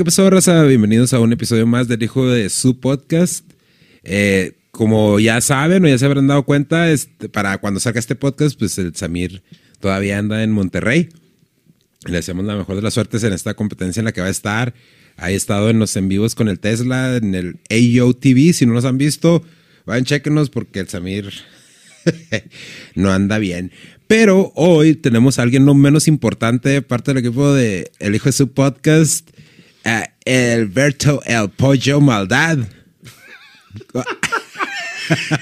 ¿qué pasó, raza? Bienvenidos a un episodio más del Hijo de su podcast. Eh, como ya saben o ya se habrán dado cuenta, este, para cuando salga este podcast, pues el Samir todavía anda en Monterrey. Le deseamos la mejor de las suertes en esta competencia en la que va a estar. Ha estado en los en vivos con el Tesla, en el AO TV. Si no los han visto, vayan, chequenos porque el Samir no anda bien. Pero hoy tenemos a alguien no menos importante, parte del equipo de El Hijo de su Podcast, Alberto El Pollo Maldad.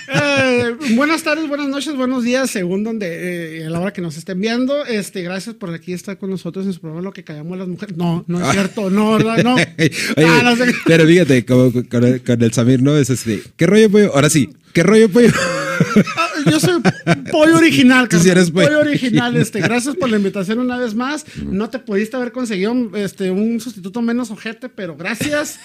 Eh, buenas tardes, buenas noches, buenos días, según donde, eh, a la hora que nos estén viendo. Este, gracias por aquí estar con nosotros en su programa Lo que callamos las mujeres. No, no es cierto, no, ¿verdad? No. Oye, Ah, no sé. Pero fíjate, como con el, con el Samir, ¿no? Es así. ¿Qué rollo, pollo? Ahora sí, ¿qué rollo, pollo? Yo soy pollo original, Tú sí carnal, eres pollo. original. Este, gracias por la invitación una vez más. No te pudiste haber conseguido este, un sustituto menos ojete, pero gracias.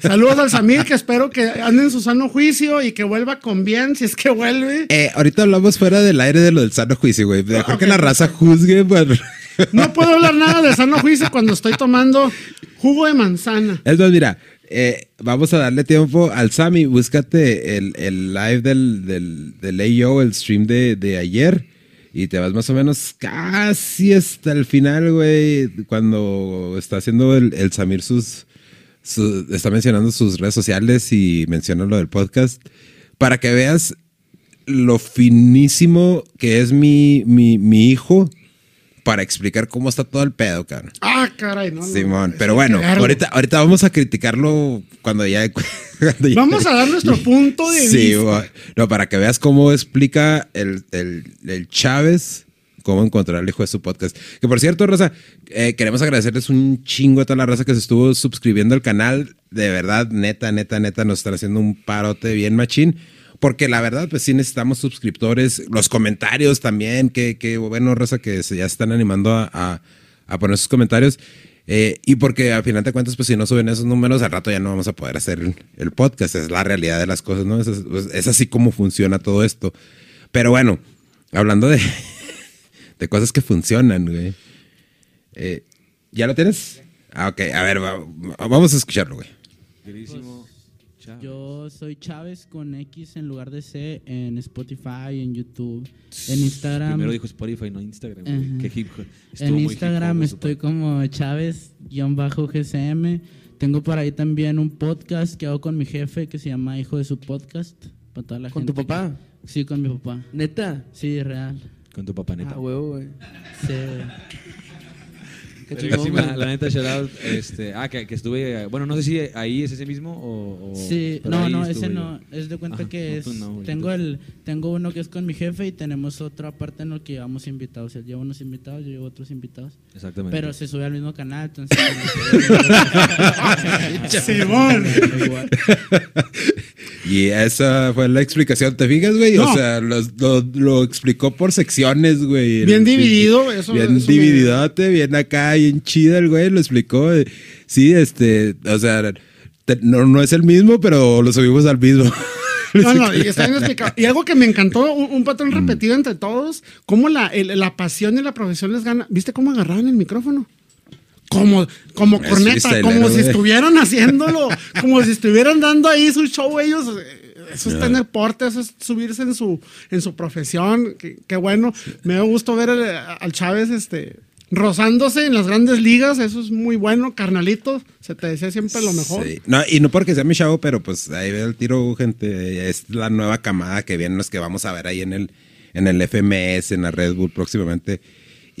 Saludos al Samir, que espero que ande en su sano juicio y que vuelva con bien, si es que vuelve. Eh, ahorita hablamos fuera del aire de lo del sano juicio, güey. Mejor que la raza juzgue, bueno. No puedo hablar nada de sano juicio cuando estoy tomando jugo de manzana. Es más, mira, eh, vamos a darle tiempo al Sammy. Búscate el, el live del, del, del AO, el stream de, de ayer. Y te vas más o menos casi hasta el final, güey. Cuando está haciendo el, el Samir sus, su- Está mencionando sus redes sociales y menciona lo del podcast. Para que veas lo finísimo que es mi, mi, mi hijo. Para explicar cómo está todo el pedo, cabrón. Ah, caray, no. no, Simón, pero bueno, ahorita, ahorita vamos a criticarlo cuando ya. cuando ya- Vamos a dar nuestro punto de Sí, vista. bo- no, para que veas cómo explica el, el, el Chávez cómo encontrar el hijo de su podcast. Que por cierto, Rosa, eh, queremos agradecerles un chingo a toda la raza que se estuvo suscribiendo al canal. De verdad, neta, neta, neta, nos están haciendo un parote bien machín. Porque la verdad, pues sí necesitamos suscriptores. Los comentarios también, que, que bueno, Rosa, que se, ya están animando a, a- poner sus comentarios. Eh, y porque al final de cuentas, pues si no suben esos números, al rato ya no vamos a poder hacer el, el podcast. Es la realidad de las cosas, ¿no? Es, es- es así como funciona todo esto. Pero bueno, hablando de, de cosas que funcionan, güey. Eh, ¿Ya lo tienes? Ah, ok. A ver, va- vamos a escucharlo, güey. Yo soy Chávez con X en lugar de C en Spotify, en YouTube, en Instagram. Primero dijo Spotify, no Instagram. güey. Ajá. Qué hip- estuvo En hip Instagram estoy como Chávez-GCM. Tengo por ahí también un podcast que hago con mi jefe que se llama Hijo de su Podcast. Para toda la ¿Con gente tu papá? que- Sí, con mi papá. ¿Neta? Sí, real. Con tu papá, neta. Ah, huevo, güey. Sí. Qué Pero chingón, sí, güey. la, la neta, shout out, este, ah, que, que estuve, bueno, no sé si ahí es ese mismo o... o- Sí, no, no, ese yo. no. Es de cuenta Ajá, que no, es. no, tengo el, tengo uno que es con mi jefe y tenemos otra parte en lo que llevamos invitados. Él lleva unos invitados, yo llevo otros invitados. Exactamente. Pero se sube al mismo canal, entonces. Simón. Igual. Y esa fue la explicación, ¿te fijas, güey? No. O sea, los- lo, lo explicó por secciones, güey. Bien dividido, eso- Bien eso me- bien acá, bien chida el güey, lo explicó. eh. Sí, este, o sea, te- no, no es el mismo, pero lo subimos al mismo. No, no, y está bien explicado. Y algo que me encantó, un, un Mm. patrón repetido entre todos, cómo la, el- la pasión y la profesión les gana. ¿Viste cómo agarraban el micrófono? Como, como Es corneta, como si estuvieran haciéndolo, como si estuvieran dando ahí su show ellos. Eso es tener porte, eso es subirse en su, en su profesión. Qué, bueno. Me da gusto ver al Chávez este, rozándose en las grandes ligas. Eso es muy bueno, carnalito. Se te desea siempre lo mejor. No, y no porque sea mi chavo, pero pues ahí ve el tiro, gente. Es la nueva camada que vienen los que vamos a ver ahí en el, en el FMS, en la Red Bull próximamente.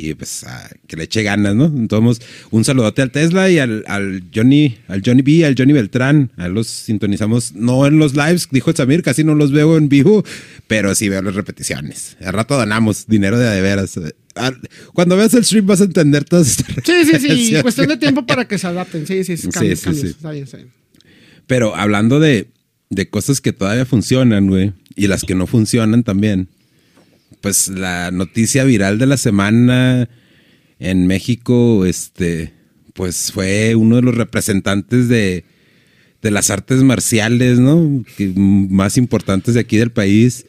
Y pues ah, que le eche ganas, ¿no? Entonces, un saludote al Tesla y al, al Johnny, al Johnny B, al Johnny Beltrán. A los sintonizamos, no en los lives, dijo Samir, casi no los veo en vivo, pero sí veo las repeticiones. Al rato donamos dinero de de veras. Cuando veas el stream vas a entender todas estas Sí, sí, sí. Cuestión de tiempo para que se adapten. Sí, sí, sí. Cambios, sí, cambios. sí. Está bien, está bien. Pero hablando de, de cosas que todavía funcionan, güey, y las que no funcionan también, pues la noticia viral de la semana en México, este, pues fue uno de los representantes de, de las artes marciales, ¿no? Que, más importantes de aquí del país.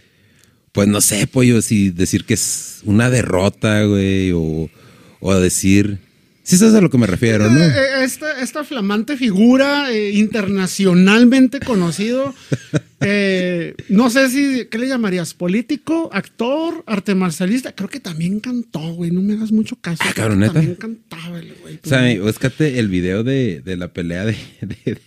Pues no sé, pollo, si decir que es una derrota, güey, o, o decir Sí, sabes a lo que me refiero, ¿no? Eh, eh, Esta, esta flamante figura eh, internacionalmente conocido, eh, no sé si, ¿qué le llamarías? ¿Político, actor, arte marcialista? Creo que también cantó, güey, no me hagas mucho caso. Ah, cabrón. También cantaba el güey. O sea, búscate el video de, de la pelea de, de-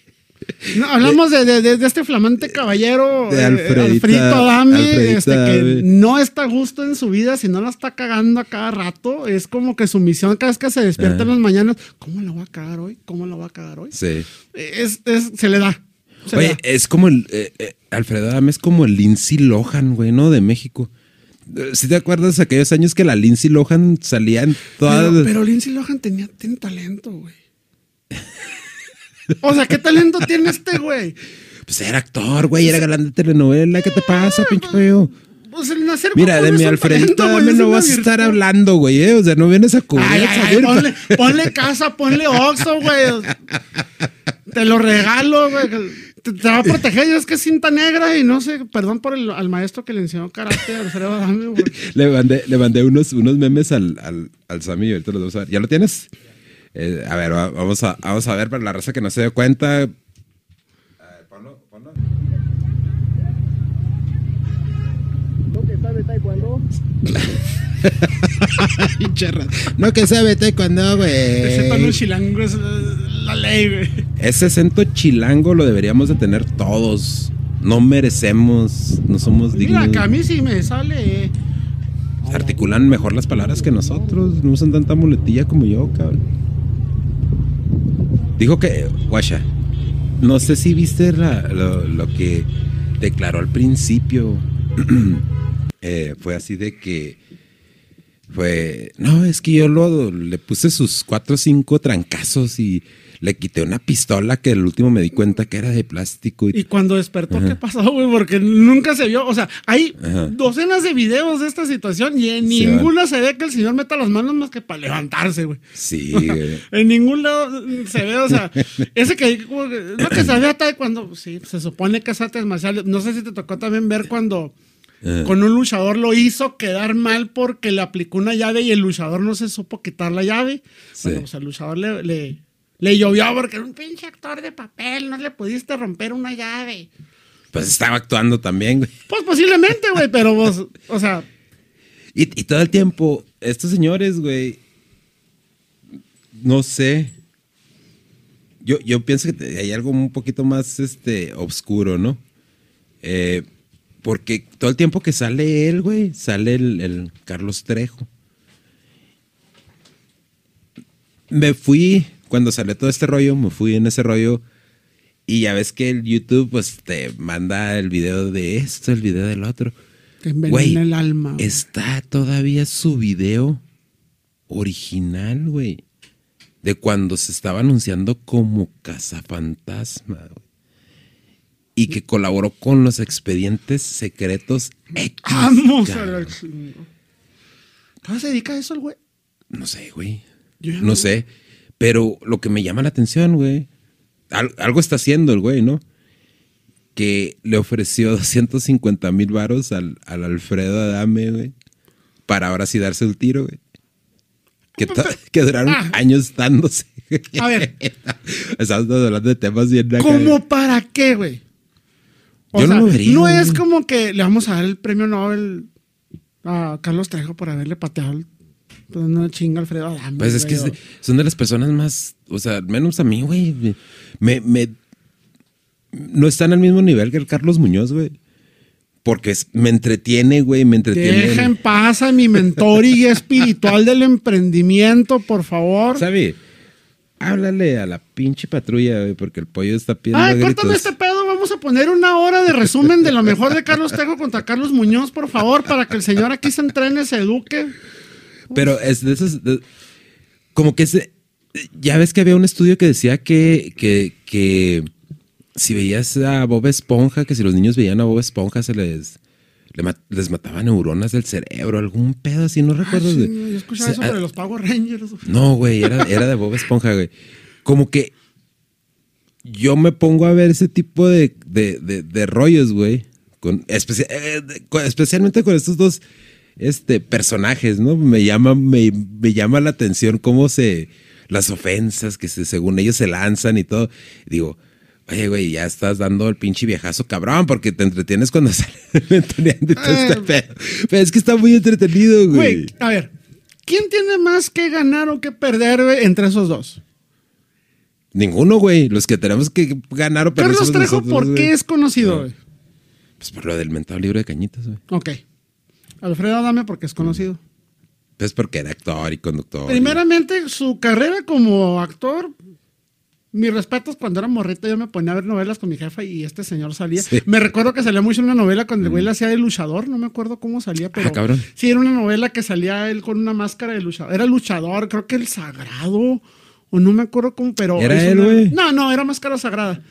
No, hablamos de, de- de- de este flamante caballero, De eh, Alfredita- Adame, Alfredita este, que no está a gusto en su vida, si no la está cagando a cada rato. Es como que su misión cada vez que se despierta Ajá. en las mañanas, ¿cómo la voy a cagar hoy? ¿Cómo la voy a cagar hoy? Sí. Es, es- se le da. se le Oye, da. es como el. eh, eh, Alfredo Adame es como el Lindsay Lohan, güey, ¿no? De México. Eh, ¿Sí te acuerdas aquellos años que la Lindsay Lohan salía en todas. Pero, pero Lindsay Lohan tenía, tiene talento, güey. O sea, ¿qué talento tiene este güey? Pues era actor, güey, era galán de telenovela. ¿Qué te pasa, pinche feo? Pues el nacer Mira, de mi Alfredito güey, no vas a estar hablando, güey, ¿eh? O sea, no vienes a cubrir. Ay, ay, ponle, ponle casa, ponle Oxxo, güey. Te lo regalo, güey. Te, te va a proteger. Yo es que es cinta negra y no sé, perdón por el al maestro que le enseñó karate Alfredo Adame, güey. Le mandé, le mandé unos, unos memes al, al, al Sammy y ahorita los vamos a ver. ¿Ya lo tienes? Eh, a ver, va- vamos a, vamos a ver para la raza que no se dio cuenta. A ver, ponlo, ponlo. Pinche ra- No que sabe taekwondo, Ese tono güey. chilango es la, la ley, güey. Ese acento chilango lo deberíamos de tener todos. No merecemos, no somos dignos. Mira, que a mí sí me sale. eh. Articulan mejor las palabras que nosotros. No usan tanta muletilla como yo, cabrón. Dijo que, guacha, no sé si viste lo que declaró al principio. Eh, fue así de que fue, no, es que yo lo, le puse sus cuatro o cinco trancazos y le quité una pistola que el último me di cuenta que era de plástico. Y cuando despertó, ¿qué pasó, güey? Porque nunca se vio. O sea, hay Ajá. docenas de videos de esta situación y en Sí, ninguna se ve que el señor meta las manos más que para levantarse, güey. Sí, güey. En ningún lado se ve, o sea, ese que, como que- no que se vea tal cuando, sí, se supone que es artes marciales. No sé si te tocó también ver cuando con un luchador lo hizo quedar mal porque le aplicó una llave y el luchador no se supo quitar la llave. Sí. Bueno, pues al luchador le, le, le llovió porque era un pinche actor de papel, no le pudiste romper una llave. Pues estaba actuando también, güey. Pues posiblemente, güey, pero vos, o sea, Y, y todo el tiempo, estos señores, güey, no sé. Yo, yo pienso que hay algo un poquito más este, oscuro, ¿no? Eh, porque todo el tiempo que sale él, güey, sale el, el Carlos Trejo. Me fui, cuando salió todo este rollo, me fui en ese rollo. Y ya ves que el YouTube, pues te manda el video de esto, el video del otro. te envenena Güey, el alma. Está todavía su video original, güey. De cuando se estaba anunciando como cazafantasma, güey. Y que colaboró con los expedientes secretos X. Vamos a la chingo. ¿Cómo se dedica a eso el güey? No sé, güey. No sé. Pero lo que me llama la atención, güey. al- algo está haciendo el güey, ¿no? Que le ofreció 250 mil varos al, al Alfredo Adame, güey. Para ahora sí darse el tiro, güey. Que, duraron Ah. años dándose. A ver. Estamos hablando de temas bien acá. ¿Cómo para qué, güey? O Yo no lo vería, No es como que le vamos a dar el premio Nobel a Carlos Trejo por haberle pateado el- pues, una chinga Alfredo Adame. Pues es que güey, son de las personas más, o sea, menos a mí, güey. Me, me- no están al mismo nivel que el Carlos Muñoz, güey. Porque es- me entretiene, güey, me entretiene. Deja en paz a mi mentor y espiritual del emprendimiento, por favor. ¿Sabe? Háblale a la pinche patrulla, güey, porque el pollo está pidiendo Ay, gritos. córtame este pedo. Vamos a poner una hora de resumen de lo mejor de Carlos Trejo contra Carlos Muñoz, por favor, para que el señor aquí se entrene, se eduque. Pero es de esos. de- como que ese. Ya ves que había un estudio que decía que, que, que si veías a Bob Esponja, que si los niños veían a Bob Esponja se les, les mataba neuronas del cerebro, algún pedo así, no recuerdo. Ah, sí, yo escuchaba O sea, eso sobre los Power Rangers. No, güey, era, era de Bob Esponja, güey. Como que yo me pongo a ver ese tipo de, de, de- de rollos, güey. Con, especia- eh, de- con- especialmente con estos dos este, personajes, ¿no? Me llama, me, me llama la atención cómo se las ofensas que se- según ellos se lanzan y todo. Digo, oye, güey, ya estás dando el pinche viejazo cabrón porque te entretienes cuando sale ventaneando y todo este Eh. pedo. Pero es que está muy entretenido, güey. Güey, a ver, ¿quién tiene más que ganar o que perder güey, entre esos dos? Ninguno, güey. Los que tenemos que ganar o perder Carlos Trejo, nosotros, ¿por güey. qué es conocido? güey? Pues por lo del mentado libro de cañitas, güey. Ok. Alfredo Adame, porque es conocido. Pues porque era actor y conductor. Primeramente, su carrera como actor. Mis respetos, cuando era morrito yo me ponía a ver novelas con mi jefa y este señor salía. Sí. Mm. Me recuerdo que salía mucho en una novela cuando el güey le hacía de luchador, no me acuerdo cómo salía, pero Ah, cabrón. sí, era una novela que salía él con una máscara de luchador. Era luchador, creo que el sagrado, o no me acuerdo cómo, pero... ¿Era es él, una-? No, no, era máscara sagrada.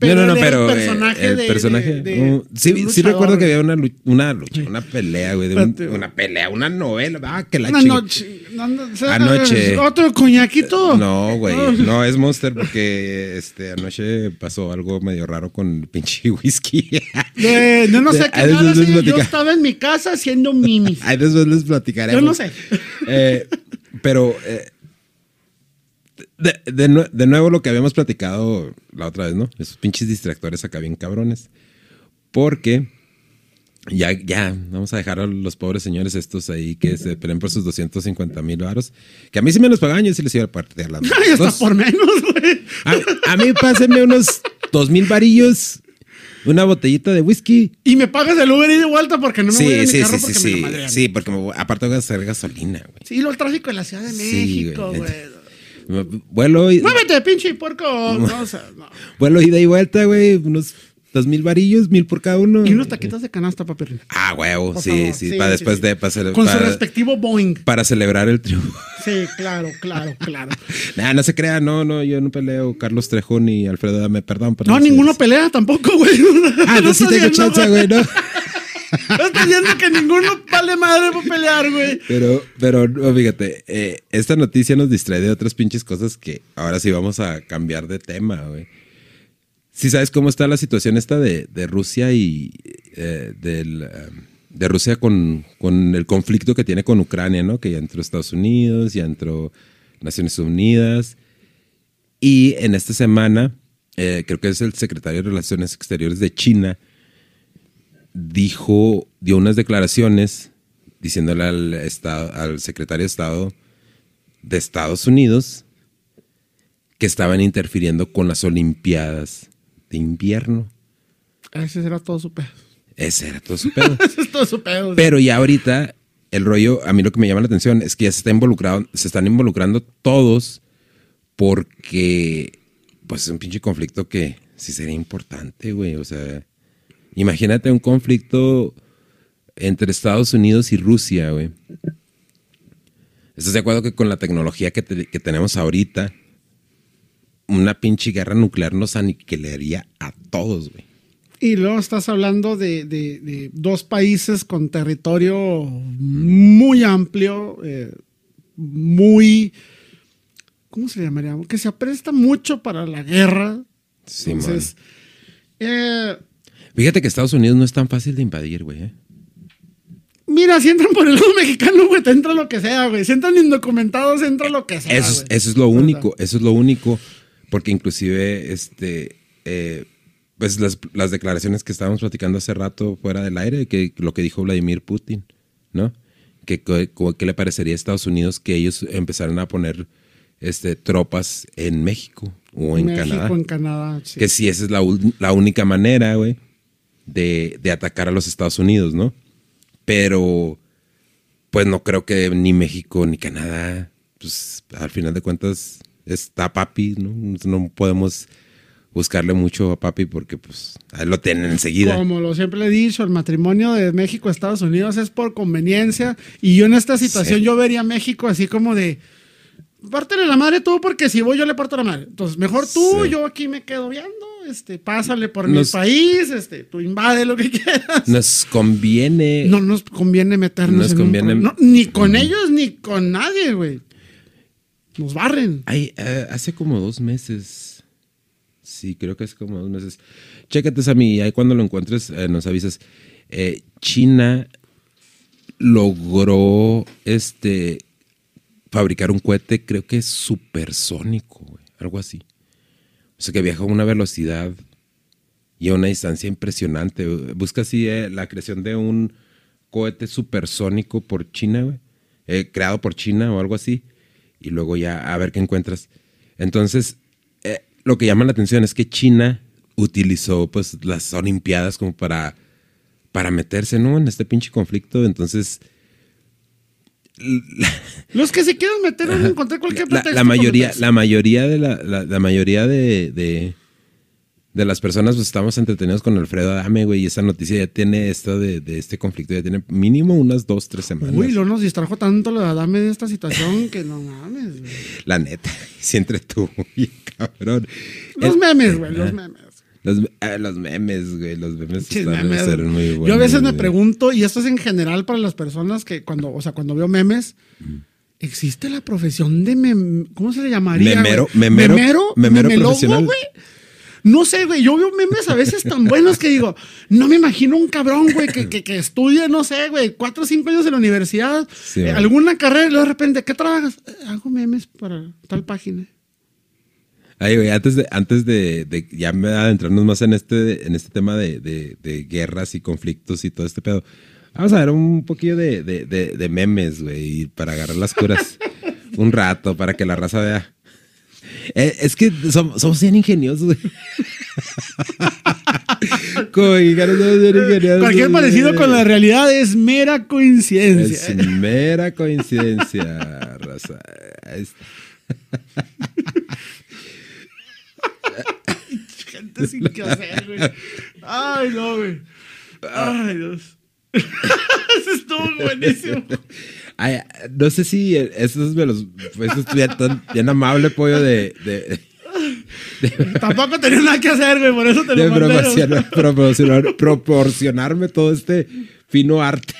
No, no, no, pero el eh, personaje el de- personaje. de- de- uh, sí, sí luchador, recuerdo que había una, lu- una lucha, una pelea, güey. de un- Espérate. una pelea, una novela. Ah, que la Una noche. no, no, o sea, Anoche. Otro coñaquito. No, güey. No. No, es Monster porque este, anoche pasó algo medio raro con el pinche whisky. De- yo no sé qué nada, Yo estaba en mi casa haciendo mimis. Ahí después les platicaremos. Yo no sé. Eh, pero eh, de, de de nuevo lo que habíamos platicado la otra vez, ¿no? Esos pinches distractores acá bien cabrones. Porque ya, ya, vamos a dejar a los pobres señores estos ahí que se peleen por sus 250 mil varos. Que a mí sí me los pagaban, yo sí les iba a partir las Ay, hasta manos. por menos, güey. a, a mí pásenme unos dos mil varillos, una botellita de whisky. Y me pagas el Uber y de vuelta porque no me voy a Sí, sí, carro sí, sí, porque me sí, madrean. sí, porque me voy- aparte voy a hacer gasolina, güey. Sí, lo el tráfico en la Ciudad de Sí, México, güey. güey. Vuelo y, Muévete, pinche puerco. No, o sea, no. vuelo ida y vuelta, güey, unos dos mil varillos, mil por cada uno. Y unos taquitos de canasta, papi. Ah, huevo, Por sí, favor. sí, Sí, para después sí. de, para, cele- Con su para- respectivo Boeing. para celebrar el triunfo. Sí, claro, claro, claro. nah, no se crea, no, no, yo no peleo Carlos Trejo ni Alfredo Dame, perdón. perdón No, señores. ninguno pelea tampoco, güey. Ah, No sí tengo chance, güey, ¿no? No estoy viendo que ninguno vale madre por pelear, güey. Pero, pero, fíjate, eh, esta noticia nos distrae de otras pinches cosas que ahora sí vamos a cambiar de tema, güey. Sí sabes cómo está la situación esta de, de Rusia y eh, del, eh, de Rusia con, con el conflicto que tiene con Ucrania, ¿no? Que ya entró Estados Unidos, ya entró Naciones Unidas. Y en esta semana, creo que es el secretario de Relaciones Exteriores de China, dijo, dio unas declaraciones diciéndole al, estado, al secretario de Estado de Estados Unidos que estaban interfiriendo con las Olimpiadas de invierno. Ese será todo su pedo. Ese era todo su pedo. Ese es todo su pedo. Pero ya ahorita el rollo, a mí lo que me llama la atención es que ya se está involucrado, se están involucrando todos porque pues es un pinche conflicto que sí sería importante, güey. O sea, imagínate un conflicto entre Estados Unidos y Rusia, güey. ¿Estás de acuerdo que con la tecnología que, te- que tenemos ahorita, una pinche guerra nuclear nos aniquilaría a todos, güey? Y luego estás hablando de, de- de dos países con territorio muy amplio, eh, muy, ¿cómo se llamaría? Que se apresta mucho para la guerra. Sí, Entonces, eh, Fíjate que Estados Unidos no es tan fácil de invadir, güey. ¿eh? mira, si entran por el lado mexicano, güey, te entra lo que sea, güey. Si entran indocumentados, entra lo que sea. Eso es, eso es lo único, eso es lo único, porque inclusive, este, eh, pues las, las declaraciones que estábamos platicando hace rato fuera del aire, que lo que dijo Vladimir Putin, ¿no? Que, que, que le parecería a Estados Unidos que ellos empezaran a poner este, tropas en México o en México, Canadá. en Canadá. sí. Que sí, esa es la, la única manera, güey, de, de atacar a los Estados Unidos, ¿no? Pero, pues no creo que ni México ni Canadá, pues al final de cuentas está papi, ¿no? No podemos buscarle mucho a papi porque, pues, ahí lo tienen enseguida. Como lo siempre he dicho, el matrimonio de México a Estados Unidos es por conveniencia. Y yo en esta situación Sí. yo vería a México así como de. Pártele la madre tú, porque si voy yo le parto la madre. Entonces, mejor tú, Sí. yo aquí me quedo viendo. Este, pásale por Nos- mi país, este, tú invade lo que quieras. Nos conviene. No nos conviene meternos Nos en un conviene- pro- no, ni con ellos ni con nadie, güey. Nos barren. Ay, eh, hace como dos meses. Sí, creo que es como dos meses. Chécate, Sammy, ahí cuando lo encuentres eh, nos avisas. Eh, China logró este fabricar un cohete, creo que es supersónico, güey, algo así. O sea, que viaja a una velocidad y a una distancia impresionante. Busca así eh, la creación de un cohete supersónico por China, eh, creado por China o algo así. Y luego ya a ver qué encuentras. Entonces, eh, lo que llama la atención es que China utilizó pues las Olimpiadas como para, para meterse, ¿no? En este pinche conflicto. Entonces, Los que se quieran meter van a encontrar cualquier pretexto. la mayoría, la mayoría de la, la- la mayoría de, de, de las personas pues estamos entretenidos con Alfredo Adame, güey, y esa noticia ya tiene esto de, de este conflicto, ya tiene mínimo unas dos, tres semanas. Uy, lo nos distrajo tanto lo de Adame de esta situación que no mames, güey. La neta, se entretuvo bien cabrón. Los El- memes, güey, los memes. Los, ah, los memes, güey, los memes están memes. ser muy buenos. Yo a veces me pregunto, y esto es en general para las personas que cuando, o sea, cuando veo memes, Mm. ¿existe la profesión de mem ¿cómo se le llamaría? Memero- güey? memero- memero, memero profesional. güey. No sé, güey, yo veo memes a veces tan buenos que digo, no me imagino un cabrón, güey, que, que, que estudie, no sé, güey, cuatro o cinco años en la universidad, Sí, eh, alguna carrera, y luego de repente, ¿qué trabajas? "Eh, Hago memes para tal página. Ay, güey, antes de, antes de, de ya me adentrarnos más en este, en este tema de, de- de guerras y conflictos y todo este pedo, vamos a ver un poquillo de, de- memes, güey, para agarrar las curas un rato, para que la raza vea. Eh, es que somos, somos bien ingeniosos, güey. Ingeniosos. Cualquier parecido con la realidad es mera coincidencia. Es mera coincidencia, raza. Gente sin que hacer, güey. Ay, no, güey. Ay, Dios. Eso estuvo buenísimo. Ay, no sé si esos me los. Eso bien, tan- bien amable, pollo, de. de, Tampoco tenía nada que hacer, güey, por eso te de lo proporcionar- proporcionar- proporcionarme todo este fino arte.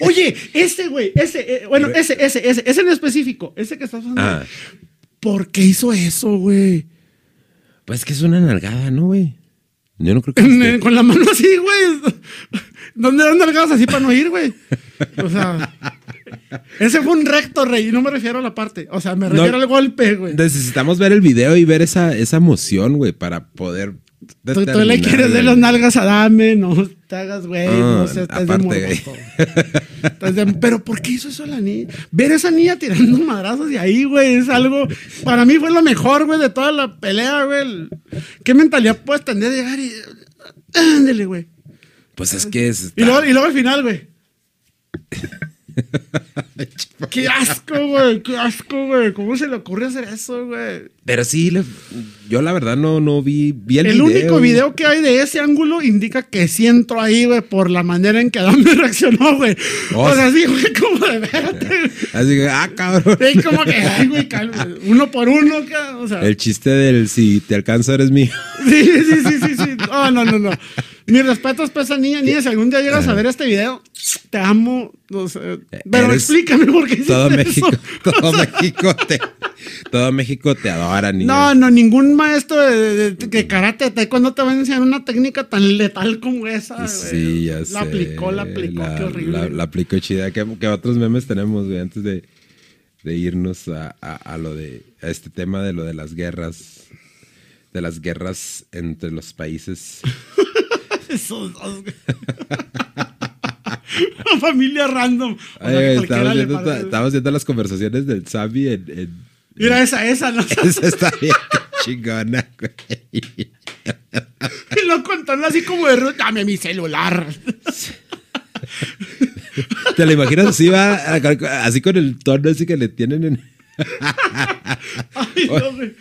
Oye, ese, güey, ese, eh, bueno, ese, ese, ese, ese en específico, ese que estás hablando. Ah, ¿Por qué hizo eso, güey? Pues que es una nalgada, ¿no, güey? Yo no creo que. Esté- Con la mano así, güey. ¿Dónde dan nalgadas así para no ir, güey? O sea, ese fue un recto, rey, y no me refiero a la parte. O sea, me No. refiero al golpe, güey. Necesitamos ver el video y ver esa, esa emoción, güey, para poder. Tú, tú le quieres ver güey. las nalgas a Dame, no te hagas, güey, Ah, no sé, estás de morboso. Estás de- Pero ¿por qué hizo eso la niña? Ver a esa niña tirando madrazos de ahí, güey, es algo, para mí fue lo mejor, güey, de toda la pelea, güey. ¿Qué mentalidad puedes tener de llegar y... Ándele, güey. Pues es que es. Y luego, y luego al final, güey. Qué asco, güey, qué asco, güey. ¿Cómo se le ocurre hacer eso, güey? Pero sí, le- yo la verdad no, no vi, vi el, El, video. único video que hay de ese ángulo indica que sí entró ahí, güey, por la manera en que Adame reaccionó, güey. Oh, o sea, sí, güey, como de güey. Así que, ah, cabrón. Sí, como que, ay, güey, calma. Uno por uno, o sea. El chiste del si te alcanza eres mío. Sí, sí, sí, sí, sí. No, no, no, no. Mis respetos para esa niña, niña. Si algún día llegas a ver este video, te amo. no sé, pero explícame por qué Todo eso. México, todo México te, todo México te adora, niña. No, no, ningún maestro de, de, de- karate, taekwondo te va a enseñar una técnica tan letal como esa. Sí, ya sé. La aplicó, la aplicó, La- qué horrible. La, la aplicó chida. ¿Qué, qué otros memes tenemos, güey? Antes de, de irnos a, a- a lo de, a este tema de lo de las guerras, de las guerras entre los países. Esos dos. Una familia random. O sea, Ay, estamos, viendo, parece- estamos viendo las conversaciones del Sammy en... en- Mira esa, esa, ¿no? Esa está bien chingona, güey. Y lo contando así como de. Dame mi celular. ¿Te lo imaginas así, va? Así con el tono así que le tienen en... Ay, no, güey.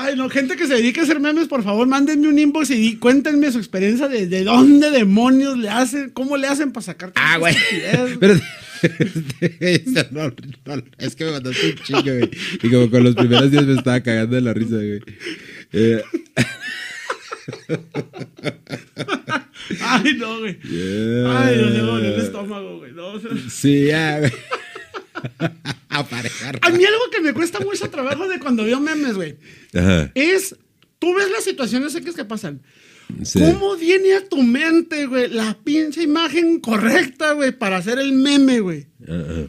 Ay, no, gente que se dedique a hacer memes, por favor, mándenme un inbox y cuéntenme su experiencia de, de dónde demonios le hacen, cómo le hacen para sacar Ah, güey. estupidez. Pero no, no, es que me mandaste un chingo, güey. Y como con los primeros días me estaba cagando de la risa, güey. Eh, Ay, no, güey. yeah. Ay, no, dolió el estómago, güey. No, o sea, Sí, ya, güey. Aparejar. a mí algo que me cuesta mucho trabajo de cuando veo memes, güey, es, tú ves las situaciones X que pasan. Sí. ¿Cómo viene a tu mente, güey, la pinche imagen correcta, güey, para hacer el meme, güey?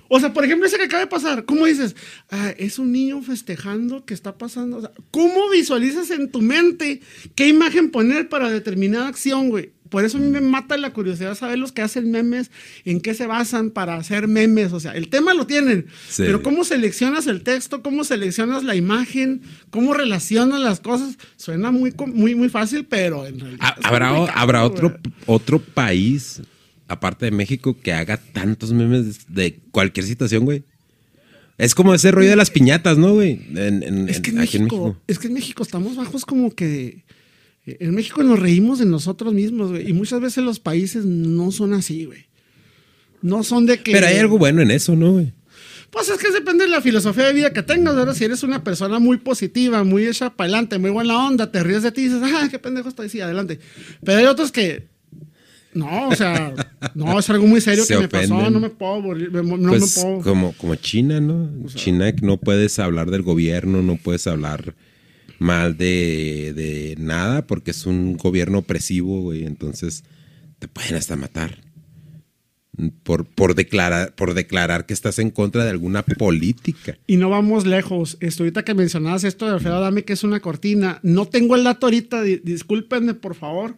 O sea, por ejemplo, ese que acaba de pasar, ¿cómo dices? Ah, es un niño festejando que está pasando. O sea, ¿Cómo visualizas en tu mente qué imagen poner para determinada acción, güey? Por eso a mí me mata la curiosidad saber los que hacen memes, en qué se basan para hacer memes. O sea, el tema lo tienen, Sí. pero cómo seleccionas el texto, cómo seleccionas la imagen, cómo relacionas las cosas, suena muy, muy, muy fácil, pero en realidad. Ah, ¿Habrá, ¿habrá otro, otro país, aparte de México, que haga tantos memes de cualquier situación, güey? Es como ese rollo de las piñatas, ¿no, güey? En- en- Es que en- aquí México, es que en México estamos bajos como que en México nos reímos de nosotros mismos, güey, y muchas veces los países no son así, güey. No son de que Pero hay algo bueno en eso, ¿no, güey? Pues es que depende de la filosofía de vida que tengas, ¿verdad? Si eres una persona muy positiva, muy hecha para adelante, muy buena onda, te ríes de ti y dices, ah, qué pendejo estoy, sí, adelante. Pero hay otros que no, o sea, no, es algo muy serio Se que me pasó, no me puedo morir, no pues me puedo. como, como China, ¿no? China no puedes hablar del gobierno, no puedes hablar mal de, de nada porque es un gobierno opresivo, güey. Entonces te pueden hasta matar. Por, por, declarar, por declarar que estás en contra de alguna política. Y no vamos lejos. Esto, ahorita que mencionabas esto de Alfredo Adame, que es una cortina, no tengo el dato ahorita, di- discúlpenme por favor.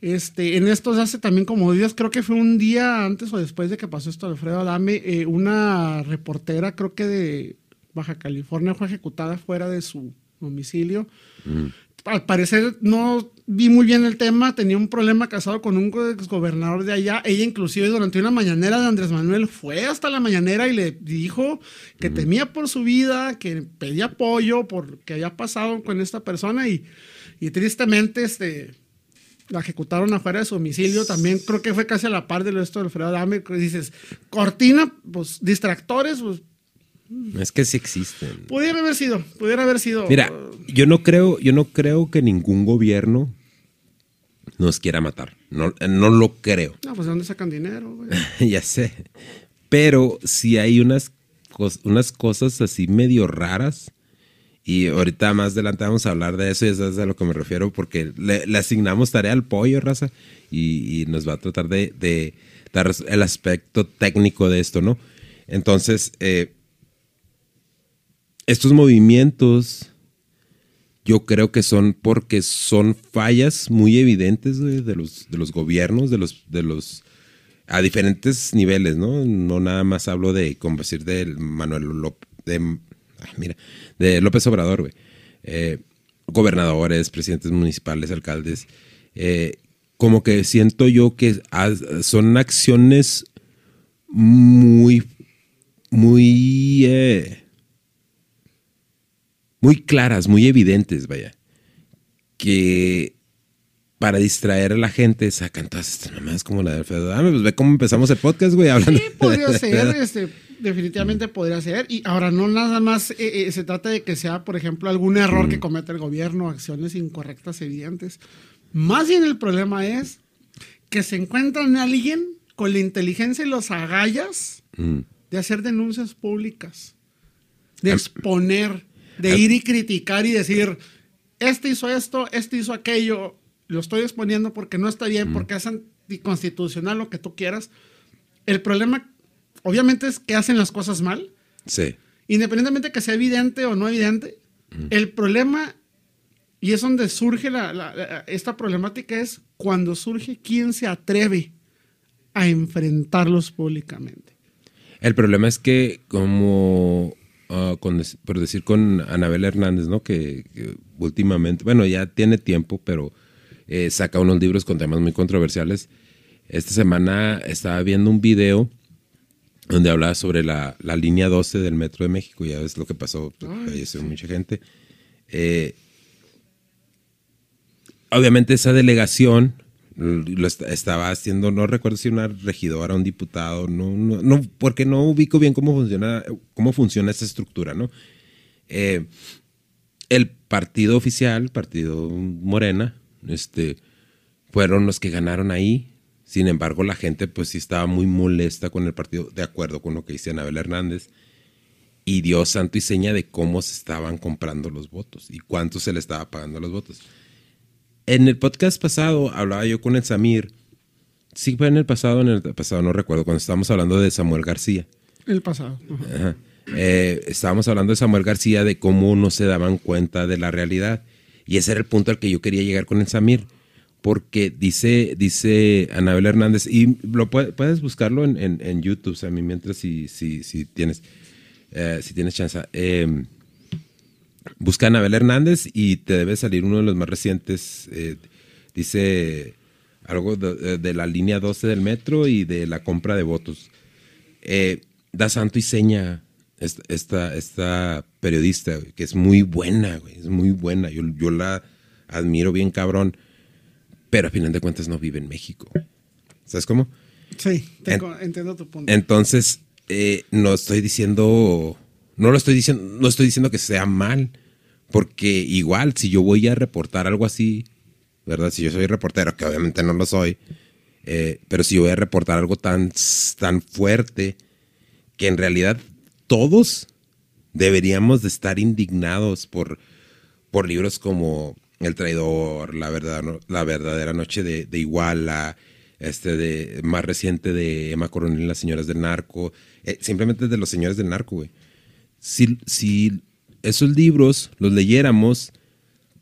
Este, en estos hace también como días, creo que fue un día antes o después de que pasó esto de Alfredo Adame, eh, una reportera, creo que de Baja California, fue ejecutada fuera de su domicilio. Al parecer no vi muy bien el tema, tenía un problema casado con un exgobernador de allá. Ella inclusive durante una mañanera de Andrés Manuel fue hasta la mañanera y le dijo que temía por su vida, que pedía apoyo por lo que había pasado con esta persona y, y tristemente este, la ejecutaron afuera de su domicilio. También creo que fue casi a la par de lo esto de Alfredo Adame. Dices, cortina, pues distractores, pues Es que sí existen. pudiera haber sido, pudiera haber sido. Mira, yo no creo, yo no creo que ningún gobierno nos quiera matar. No, no lo creo. No, pues ¿de dónde sacan dinero, güey? ya sé. Pero sí hay unas, cos- unas cosas así medio raras. Y ahorita más adelante vamos a hablar de eso y eso es a lo que me refiero porque le, le asignamos tarea al pollo, raza, y, y nos va a tratar de, de dar el aspecto técnico de esto, ¿no? Entonces, eh, estos movimientos yo creo que son porque son fallas muy evidentes de los, de los gobiernos, de los, de los a diferentes niveles, ¿no? No nada más hablo de, como decir, de Manuel López, mira, de López Obrador, güey. Eh, gobernadores, presidentes municipales, alcaldes. eh, como que siento yo que son acciones muy, muy, eh, muy claras, muy evidentes, vaya. Que para distraer a la gente sacan todas estas mamadas como la de Alfredo Adame. Pues ve cómo empezamos el podcast, güey, hablando. Sí, podría ser, este, definitivamente podría ser. Y ahora no nada más eh, eh, se trata de que sea, por ejemplo, algún error que cometa el gobierno, acciones incorrectas evidentes. Más bien el problema es que se encuentran a alguien con la inteligencia y los agallas Mm. de hacer denuncias públicas, de Am- exponer, de ir y criticar y decir, este hizo esto, este hizo aquello, lo estoy exponiendo porque no está bien, porque es anticonstitucional, lo que tú quieras. El problema, obviamente, es que hacen las cosas mal, Sí. independientemente que sea evidente o no evidente. El problema, y es donde surge la- la- la- esta problemática, es cuando surge quién se atreve a enfrentarlos públicamente. El problema es que, como ah, con por decir con Anabel Hernández, ¿no? Que, que últimamente, bueno, ya tiene tiempo, pero eh, saca unos libros con temas muy controversiales. Esta semana estaba viendo un video donde hablaba sobre la, la línea 12 del Metro de México. Ya ves lo que pasó, pues, falleció mucha gente. Eh, obviamente esa delegación lo est- estaba haciendo, no recuerdo si una regidora, un diputado, no, no, no, porque no ubico bien cómo funciona, cómo funciona esa estructura, ¿no? Eh, el partido oficial, partido Morena, este, fueron los que ganaron ahí. Sin embargo, la gente pues sí estaba muy molesta con el partido, de acuerdo con lo que dice Anabel Hernández, y dio santo y seña de cómo se estaban comprando los votos y cuánto se le estaba pagando los votos. En el podcast pasado hablaba yo con el Samir. Sí, fue en el pasado, en el pasado, no recuerdo, cuando estábamos hablando de Samuel García. El pasado. ajá. Ajá. Eh, estábamos hablando de Samuel García, de cómo no se daban cuenta de la realidad. Y ese era el punto al que yo quería llegar con el Samir. Porque dice, dice Anabel Hernández, y lo puede- puedes buscarlo en, en- en YouTube, Sammy, mientras si, si, si tienes, eh, si tienes chance. Eh, busca a Anabel Hernández y te debe salir uno de los más recientes. eh, dice algo de, de la línea 12 del metro y de la compra de votos. Eh, da santo y seña esta, esta, esta periodista, güey, que es muy buena, güey, es muy buena. Yo, yo la admiro bien cabrón, pero a final de cuentas no vive en México. ¿Sabes cómo? Sí, te En- entiendo tu punto. Entonces, eh, no estoy diciendo, no lo estoy diciendo, no estoy diciendo que sea mal, porque igual si yo voy a reportar algo así, ¿verdad? Si yo soy reportero, que obviamente no lo soy, eh, pero si yo voy a reportar algo tan, tan fuerte, que en realidad todos deberíamos de estar indignados por, por libros como El traidor, La, verdad, la verdadera noche de, de Iguala, este de más reciente de Emma Coronel y las señoras del narco, eh, simplemente de los señores del narco, güey. Si, si esos libros los leyéramos,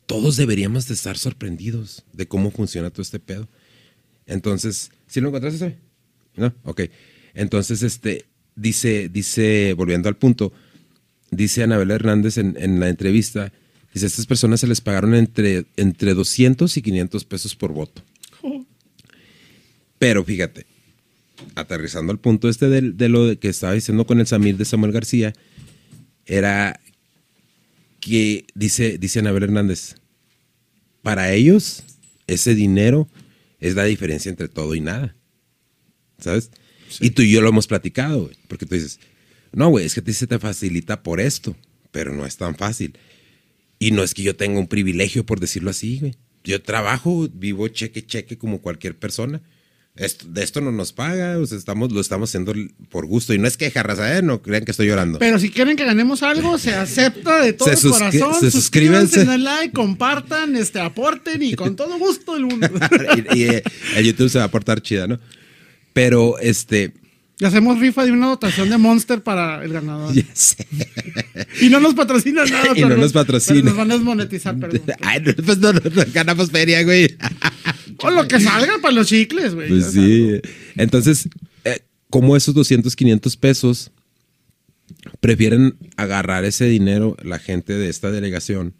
todos deberíamos de estar sorprendidos de cómo funciona todo este pedo. Entonces, ¿sí lo encontraste? ¿No? Ok. Entonces, este, dice, dice, volviendo al punto, dice Anabel Hernández en, en la entrevista, dice, a estas personas se les pagaron entre, entre 200 y 500 pesos por voto. Pero fíjate, aterrizando al punto este de, de lo que estaba diciendo con el Samir de Samuel García, era que dice, dice Anabel Hernández, para ellos ese dinero es la diferencia entre todo y nada. ¿Sabes? Y tú y yo lo hemos platicado, güey, porque tú dices, no, güey, es que a ti se te facilita por esto, pero no es tan fácil. Y no es que yo tenga un privilegio, por decirlo así, güey. Yo trabajo, vivo cheque, cheque como cualquier persona. Esto- de esto no nos paga, o sea, estamos, lo estamos haciendo por gusto. Y no es queja, raza, ¿eh? no crean que estoy llorando. Pero si quieren que ganemos algo, se acepta de todo Se corazón. se suscríbanse, denle like, compartan, este, aporten y con todo gusto del mundo. y, y, eh, el YouTube se va a portar chida, ¿no? Pero, este, Y hacemos rifa de una dotación de Monster para el ganador. ya sé. Y no nos patrocina nada. Y no nos patrocina. pero Nos van a desmonetizar, perdón. Ay, no, pues no, no, no, ganamos feria, güey. O lo que salga para los chicles, güey. Pues sí. Entonces, eh, como esos 200, 500 pesos prefieren agarrar ese dinero la gente de esta delegación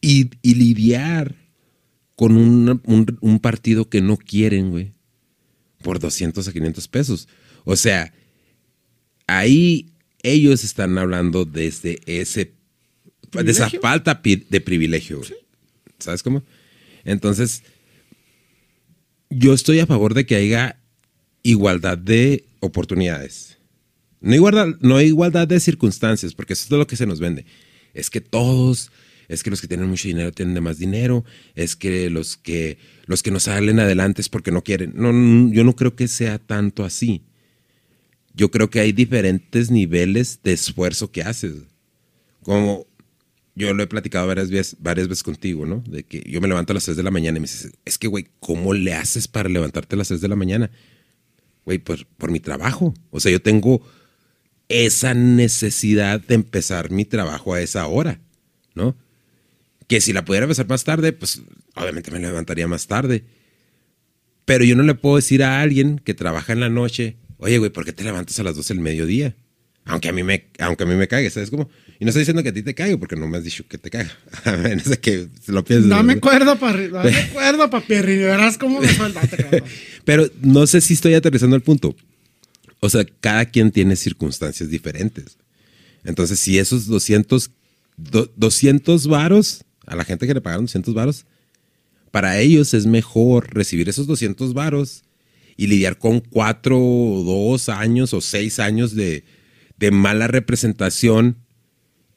y, y lidiar con un, un- un partido que no quieren, güey, por 200 a 500 pesos. O sea, ahí ellos están hablando desde ese, de esa ¿Privilegio? falta de privilegio, güey. ¿Sabes cómo? Entonces, yo estoy a favor de que haya igualdad de oportunidades. No igualdad, no igualdad de circunstancias, porque eso es lo que se nos vende. Es que todos, es que los que tienen mucho dinero tienen de más dinero, es que los que los que no salen adelante es porque no quieren. No, no, yo no creo que sea tanto así. Yo creo que hay diferentes niveles de esfuerzo que haces. Como yo lo he platicado varias veces, varias veces contigo, ¿no? De que yo me levanto a las 3 de la mañana y me dices, es que, güey, ¿cómo le haces para levantarte a las 3 de la mañana? Güey, por, por mi trabajo. O sea, yo tengo esa necesidad de empezar mi trabajo a esa hora, ¿no? Que si la pudiera empezar más tarde, pues obviamente me levantaría más tarde. Pero yo no le puedo decir a alguien que trabaja en la noche, oye, güey, ¿por qué te levantas a las 12 del mediodía? Aunque a mí me, aunque a mí me ¿sabes cómo? Y no estoy diciendo que a ti te caiga, porque no me has dicho que te caga. A menos de que lo pienses. Dame ¿no? cuerda, para Dame cuerda, papi. Y verás cómo me suelta. Te creo. Pero no sé si estoy aterrizando el punto. O sea, cada quien tiene circunstancias diferentes. Entonces, si esos 200, do- 200 varos, a la gente que le pagaron 200 varos, para ellos es mejor recibir esos 200 varos y lidiar con cuatro o dos años o seis años de, de mala representación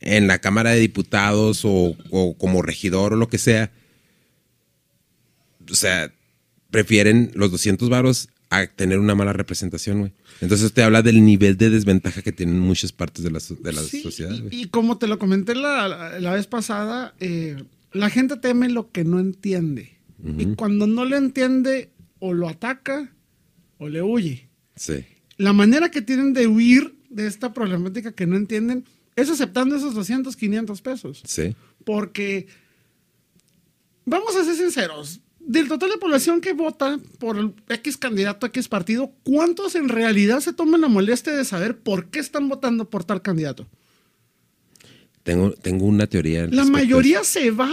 en la Cámara de Diputados o, o como regidor o lo que sea. O sea, prefieren los 200 varos a tener una mala representación, güey. Entonces te habla del nivel de desventaja que tienen muchas partes de la, de la Sí, sociedad, y-. Y, como te lo comenté la, la- la vez pasada, eh, la gente teme lo que no entiende. Y cuando no lo entiende, o lo ataca o le huye. Sí. La manera que tienen de huir de esta problemática que no entienden es aceptando esos 200, 500 pesos. Sí. Porque, vamos a ser sinceros, del total de población que vota por el X candidato, X partido, ¿cuántos en realidad se toman la molestia de saber por qué están votando por tal candidato? Tengo, tengo una teoría. La de mayoría se va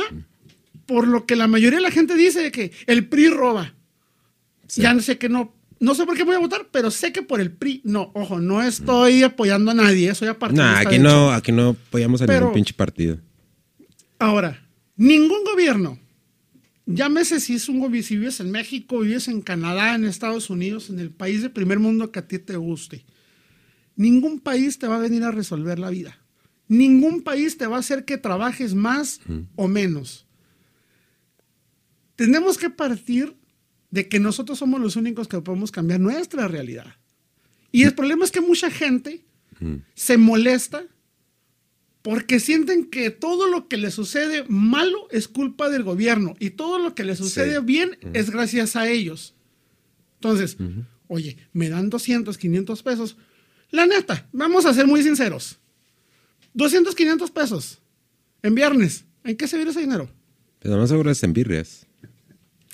por lo que la mayoría de la gente dice que el PRI roba. Sí. Ya no sé que no, no sé por qué voy a votar, pero sé que por el PRI, no, ojo, no estoy apoyando a nadie, soy apartidista. Nah, aquí no, hecho. aquí no apoyamos a Pero- ningún pinche partido. Ahora, ningún gobierno, llámese si es un gobierno, si vives en México, vives en Canadá, en Estados Unidos, en el país de primer mundo que a ti te guste, ningún país te va a venir a resolver la vida. Ningún país te va a hacer que trabajes más o menos. Tenemos que partir de que nosotros somos los únicos que podemos cambiar nuestra realidad. Y el problema es que mucha gente se molesta porque sienten que todo lo que les sucede malo es culpa del gobierno y todo lo que les sucede Sí. bien es gracias a ellos. Entonces, oye, me dan 200, 500 pesos. La neta, vamos a ser muy sinceros. 200, 500 pesos en viernes. ¿En qué se viene ese dinero? Pero más seguro es en birrias.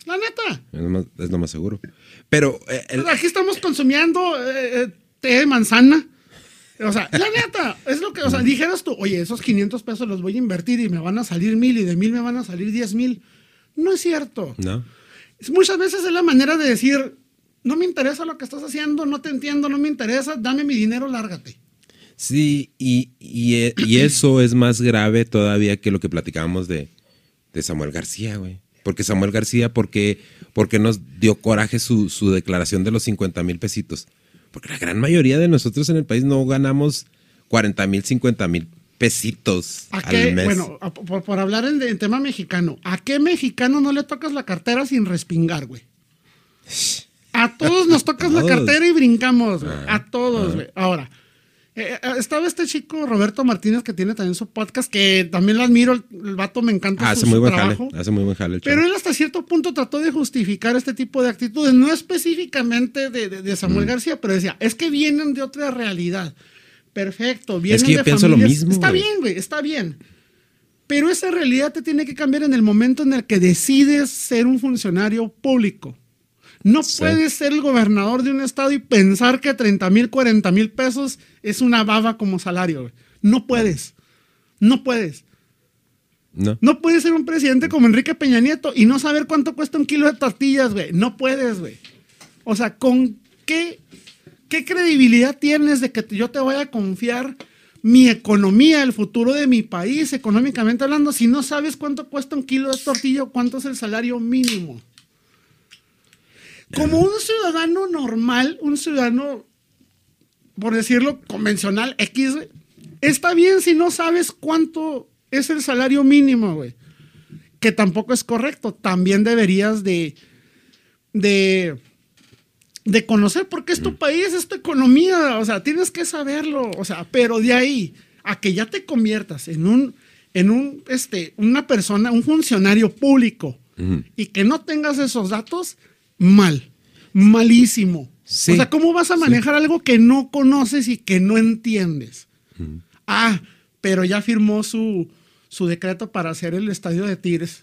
La neta. Es lo más, es lo más seguro. Pero eh, el- Aquí estamos consumiendo eh, eh, té de manzana. O sea, la neta, es lo que, o sea, dijeras tú, oye, esos 500 pesos los voy a invertir y me van a salir mil y de mil me van a salir 10 mil. No es cierto. no. Muchas veces es la manera de decir, no me interesa lo que estás haciendo, no te entiendo, no me interesa, dame mi dinero, lárgate. Sí, y, y, y eso es más grave todavía que lo que platicábamos de, de Samuel García, güey. Porque Samuel García, porque, porque nos dio coraje su, su declaración de los 50 mil pesitos. Porque la gran mayoría de nosotros en el país no ganamos 40 mil, 50 mil pesitos ¿A al qué? mes. Bueno, a- por, por hablar en, en tema mexicano, ¿a qué mexicano no le tocas la cartera sin respingar, güey? A todos nos tocas la cartera y brincamos, güey. Ah, A todos, güey. Ahora, eh, eh, estaba este chico Roberto Martínez que tiene también su podcast, que también lo admiro, el, el vato me encanta Ah, su, hace muy su buen trabajo. jale. Hace muy buen jale el Pero él hasta cierto punto trató de justificar este tipo de actitudes, no específicamente de, de- de Samuel Mm. García, pero decía, es que vienen de otra realidad. Perfecto, vienen Es que yo de pienso lo familias- mismo, Está güey. bien, güey, está bien. Pero esa realidad te tiene que cambiar en el momento en el que decides ser un funcionario público. No Sí. puedes ser el gobernador de un estado y pensar que 30 mil, 40 mil pesos es una baba como salario. güey. No puedes. No puedes. No. No puedes ser un presidente como Enrique Peña Nieto y no saber cuánto cuesta un kilo de tortillas, güey. No puedes, güey. O sea, ¿con qué, qué credibilidad tienes de que yo te voy a confiar mi economía, el futuro de mi país, económicamente hablando, si no sabes cuánto cuesta un kilo de tortilla cuánto es el salario mínimo? Como un ciudadano normal, un ciudadano, por decirlo, convencional, X, güey, está bien si no sabes cuánto es el salario mínimo, güey. Que tampoco es correcto. También deberías de, de, de conocer por qué es tu país, es tu economía. O sea, tienes que saberlo. O sea, pero de ahí a que ya te conviertas en un, en un, este, una persona, un funcionario público y que no tengas esos datos, mal, malísimo. Sí. O sea, ¿cómo vas a manejar algo que no conoces y que no entiendes? Ah, pero ya firmó su, su decreto para hacer el estadio de Tigres.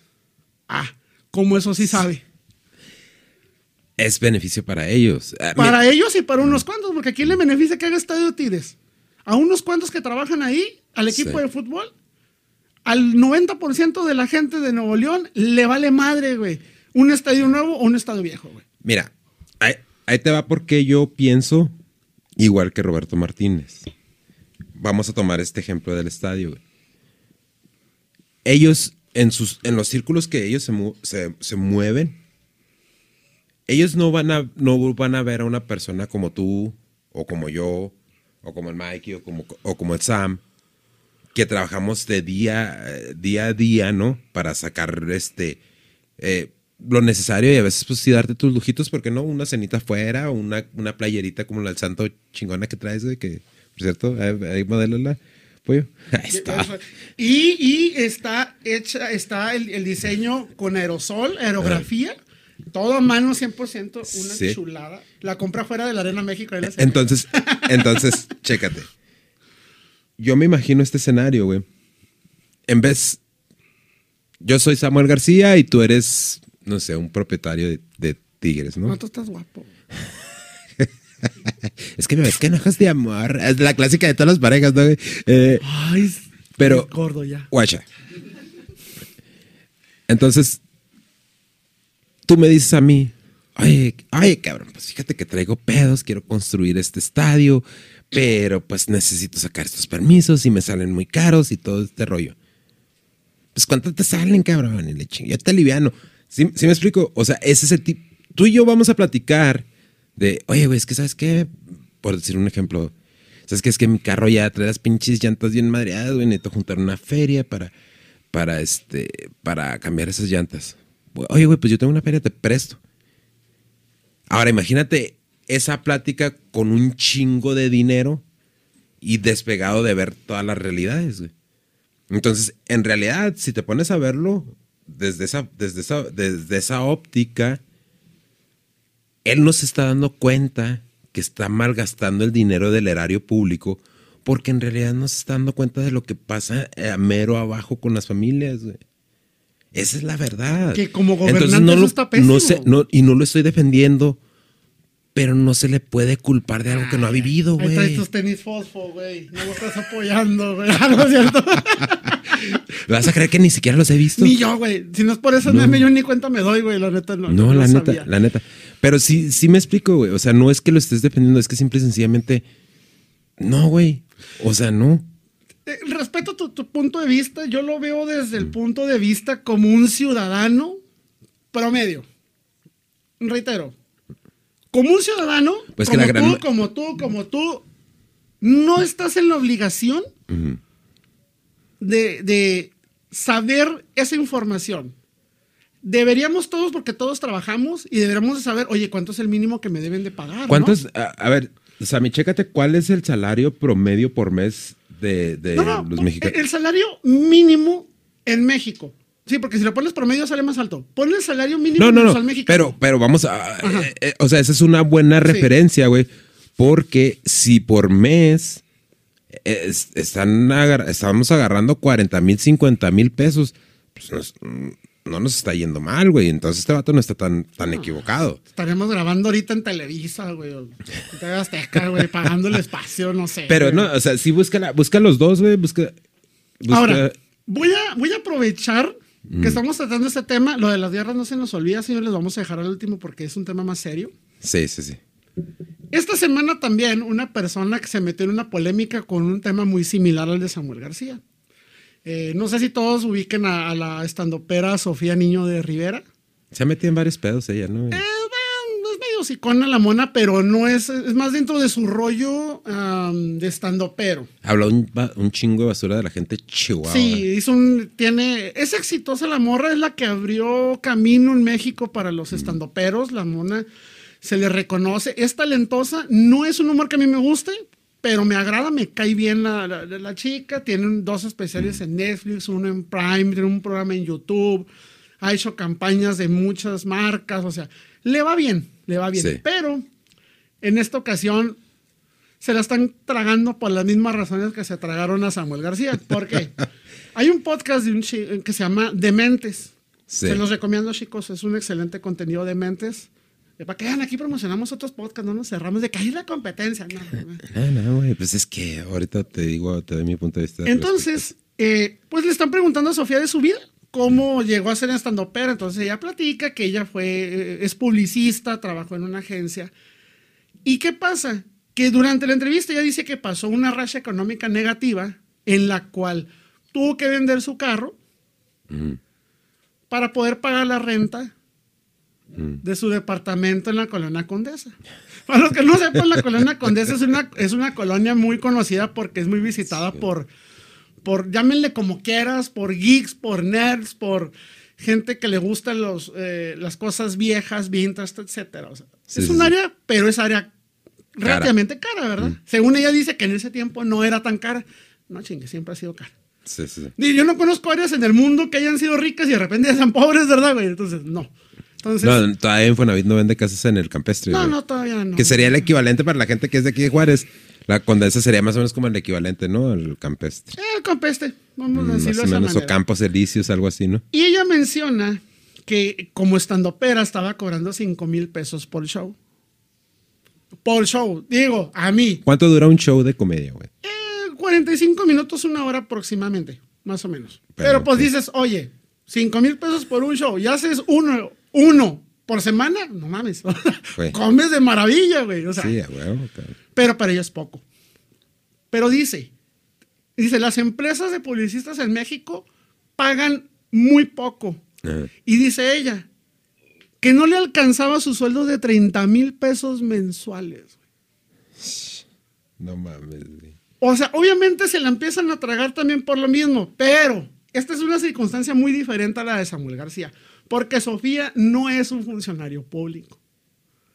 Ah, ¿cómo eso sí sabe? Es beneficio para ellos. Ah, Para mira, ellos y para unos cuantos, porque ¿a quién le beneficia que haga estadio de Tigres? A unos cuantos que trabajan ahí, al equipo Sí. de fútbol, al 90% de la gente de Nuevo León le vale madre, güey. Un estadio nuevo o un estadio viejo, güey. Mira, ahí, te va porque yo pienso igual que Roberto Martínez. Vamos a tomar este ejemplo del estadio. güey. Ellos, en, sus, en los círculos que ellos se, se- se mueven, ellos no van, a, no van a ver a una persona como tú, o como yo, o como el Mikey, o como, o como el Sam, que trabajamos de día, eh, día a día, ¿no? Para sacar este eh, lo necesario y a veces pues sí darte tus lujitos, porque no? Una cenita afuera o una, una playerita como la del santo chingona que traes, güey, que por cierto, ahí, modélala. pollo. Ahí está. Y, y está hecha, está el, el diseño con aerosol, aerografía. Todo a mano 100%, una Sí. chulada. La compra fuera de la Arena México. la Entonces, entonces, chécate. Yo me imagino este escenario, güey. En vez, yo soy Samuel García y tú eres, no sé, un propietario de, de tigres, ¿no? No, tú estás guapo. Es que me ves que enojas de amor. Es la clásica de todas las parejas, ¿no? Eh, Ay, Pero- gordo ya. Guacha. Entonces, tú me dices a mí, oye, oye, cabrón, pues fíjate que traigo pedos, quiero construir este estadio, pero pues necesito sacar estos permisos y me salen muy caros y todo este rollo. Pues ¿cuánto te salen, cabrón? Y le ching- yo te aliviano. ¿Sí, sí me explico? O sea, ese es el tipo. Tú y yo vamos a platicar de, oye, güey, es que sabes qué, por decir un ejemplo, sabes que es que mi carro ya trae las pinches llantas bien madreadas, güey, necesito juntar una feria para, para este, para cambiar esas llantas. Oye, güey, pues yo tengo una feria, te presto. Ahora imagínate esa plática con un chingo de dinero y despegado de ver todas las realidades, güey. Entonces, en realidad, si te pones a verlo desde esa, desde esa, desde esa óptica, él no se está dando cuenta que está malgastando el dinero del erario público porque en realidad no se está dando cuenta de lo que pasa eh, a mero abajo con las familias, güey. Esa es la verdad. Que como gobernante Entonces, no eso lo- está pésimo. no sé, no- y no lo estoy defendiendo, pero no se le puede culpar de algo que no ha vivido, Ahí traes güey. tus tenis fosfo, güey. No lo estás apoyando, güey. ¿No es cierto? ¿Vas a creer que ni siquiera los he visto? ni yo, güey. Si no es por eso, No. no. yo ni cuenta me doy, güey. La neta, no. No, no la neta, sabía. la neta. Pero sí, sí me explico, güey. O sea, no es que lo estés defendiendo, es que simple y sencillamente. No, güey. O sea, no. Eh, respeto tu, tu punto de vista. Yo lo veo desde el punto de vista como un ciudadano promedio. Reitero. Como un ciudadano, Pues que como la gran tú, como tú, como tú, no estás en la obligación Ujú. De, de saber esa información. Deberíamos todos, porque todos trabajamos, y deberíamos de saber, oye, ¿cuánto es el mínimo que me deben de pagar? no? ¿Cuántos? A, a ver, Sammy, chécate cuál es el salario promedio por mes de, de No, no, los mexicanos. El salario mínimo en México. Sí, porque si lo pones promedio sale más alto. Pon el salario mínimo No, no. mexicano. Pero, pero vamos a. Eh, eh, o sea, esa es una buena referencia, güey. Porque si por mes es- están agar- estamos agarrando 40 mil, 50 mil pesos, pues nos- no nos está yendo mal, güey. Entonces este vato no está tan, tan equivocado. Estaremos grabando ahorita en Televisa, güey. o en Azteca, güey, pagando el espacio, no sé. Pero güey. no, o sea, sí busca, la- busca los dos, güey. Busca, busca- Ahora, voy a, voy a aprovechar Mm. que estamos tratando este tema. Lo de las guerras no se nos olvida, señores. Vamos a dejar al último porque es un tema más serio. Sí, sí, sí. Esta semana también una persona que se metió en una polémica con un tema muy similar al de Samuel García. Eh, no sé si todos ubiquen a, a la estandopera Sofía Niño de Rivera. Se ha metido en varios pedos ella, ¿no? Eh, es medio sicona la mona, pero no es, es más dentro de su rollo de estandopero. Habló un, un chingo de basura de la gente chihuahua. Sí, hizo un, tiene, es exitosa la morra, es la que abrió camino en México para los estandoperos, la mona se le reconoce, es talentosa, no es un humor que a mí me guste, pero me agrada, me cae bien la, la- la chica, tiene dos especiales en Netflix, uno en Prime, tiene un programa en YouTube, ha hecho campañas de muchas marcas, o sea, le va bien, le va bien, Sí. pero en esta ocasión se la están tragando por las mismas razones que se tragaron a Samuel García. ¿Por qué? Hay un podcast de un chi- que se llama Dementes. Sí. Se los recomiendo, chicos. Es un excelente contenido de mentes. Para que vean, aquí promocionamos otros podcasts, no nos cerramos de que hay la competencia. No, no. Güey. Pues es que ahorita te digo, te doy mi punto de vista. Entonces, eh, pues le están preguntando a Sofía de su vida, cómo llegó a ser estandopera. Entonces ella platica que ella fue, eh, es publicista, trabajó en una agencia. ¿Y qué pasa? Que durante la entrevista ella dice que pasó una racha económica negativa en la cual tuvo que vender su carro para poder pagar la renta. De su departamento en la colonia Condesa. Para los que no sepan, la colonia Condesa es una, es una colonia muy conocida porque es muy visitada por, por, llámenle como quieras, por geeks, por nerds, por gente que le gustan los, eh, las cosas viejas, vintage, etcétera. O sea, Sí, es sí, un sí. área, pero es área relativamente cara, ¿verdad? Mm. Según ella dice que en ese tiempo no era tan cara. No chingue, siempre ha sido cara. Sí, sí, sí. Digo, yo no conozco áreas en el mundo que hayan sido ricas y de repente sean pobres, ¿verdad, güey? Entonces, no. Entonces, no, No, todavía Infonavit no vende casas en el campestre. no, güey. todavía no. Que sería el equivalente para la gente que es de aquí de Juárez. La condesa sería más o menos como el equivalente, ¿no? El campestre. Eh, el campeste, vamos a Mm, decirlo más de o esa menos. O. Campos Elíseos, algo así, ¿no? Y ella menciona que como estandopera estaba cobrando 5 mil pesos por show. Por show. Digo, a mí. ¿Cuánto dura un show de comedia, güey? eh, 45 minutos, una hora aproximadamente, más o menos. Pero, Pero, pues dices, oye, 5 mil pesos por un show y haces uno, uno por semana, no mames. Güey. Comes de maravilla, güey. O sea, Sí, cabrón. pero para ella es poco. Pero dice, dice, las empresas de publicistas en México pagan muy poco. Y dice ella, que no le alcanzaba su sueldo de 30 mil pesos mensuales. No mames, güey. O sea, obviamente se la empiezan a tragar también por lo mismo, pero esta es una circunstancia muy diferente a la de Samuel García, porque Sofía no es un funcionario público.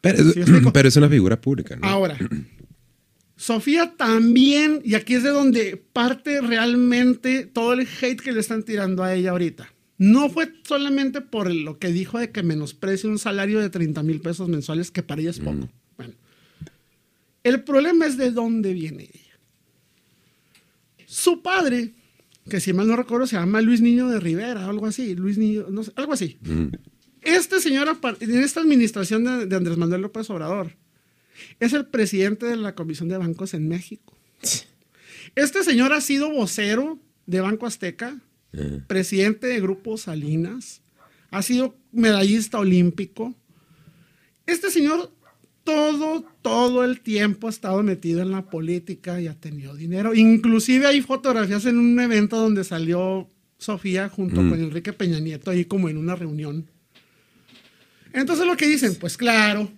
Pero, es- ¿Sí me explico? pero es una figura pública, ¿no? Ahora, Sofía también, y aquí es de donde parte realmente todo el hate que le están tirando a ella ahorita. No fue solamente por lo que dijo de que menosprecia un salario de 30 mil pesos mensuales, que para ella es poco. Bueno, el problema es de dónde viene ella. Su padre, que si mal no recuerdo se llama Luis Niño de Rivera, algo así, Luis Niño, no sé, algo así. Este señor, en esta administración de, de Andrés Manuel López Obrador, es el presidente de la Comisión de Bancos en México. Este señor ha sido vocero de Banco Azteca, presidente de Grupo Salinas, ha sido medallista olímpico. Este señor todo, todo el tiempo ha estado metido en la política y ha tenido dinero. Inclusive hay fotografías en un evento donde salió Sofía junto con Enrique Peña Nieto ahí como en una reunión. Entonces lo que dicen, pues claro,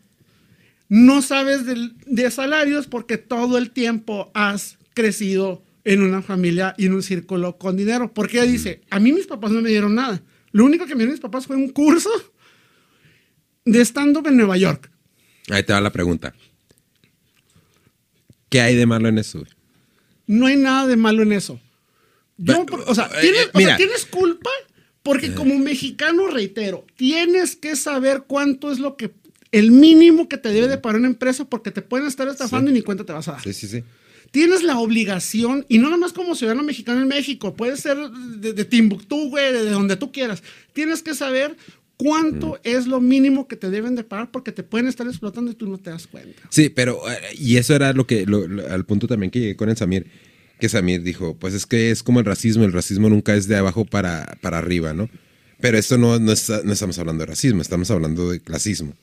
no sabes de, salarios porque todo el tiempo has crecido en una familia y en un círculo con dinero. Porque ella dice, a mí mis papás no me dieron nada. Lo único que me dieron mis papás fue un curso de stand-up en Nueva York. Ahí te va la pregunta. ¿Qué hay de malo en eso? No hay nada de malo en eso. Yo, o sea, eh, tienes, eh, o sea, mira. tienes culpa porque como mexicano, reitero, tienes que saber cuánto es lo que el mínimo que te debe de pagar una empresa porque te pueden estar estafando y ni cuenta te vas a dar. Sí, sí, sí. Tienes la obligación, y no nada más como ciudadano mexicano en México, puede ser de, de Timbuktu, güey, de, de donde tú quieras. Tienes que saber cuánto es lo mínimo que te deben de pagar porque te pueden estar explotando y tú no te das cuenta. Sí, pero, eh, y eso era lo que, lo- lo- al punto también que llegué con el Samir, que Samir dijo, pues es que es como el racismo, el racismo nunca es de abajo para, para arriba, ¿no? Pero esto no, no, está- no estamos hablando de racismo, estamos hablando de clasismo.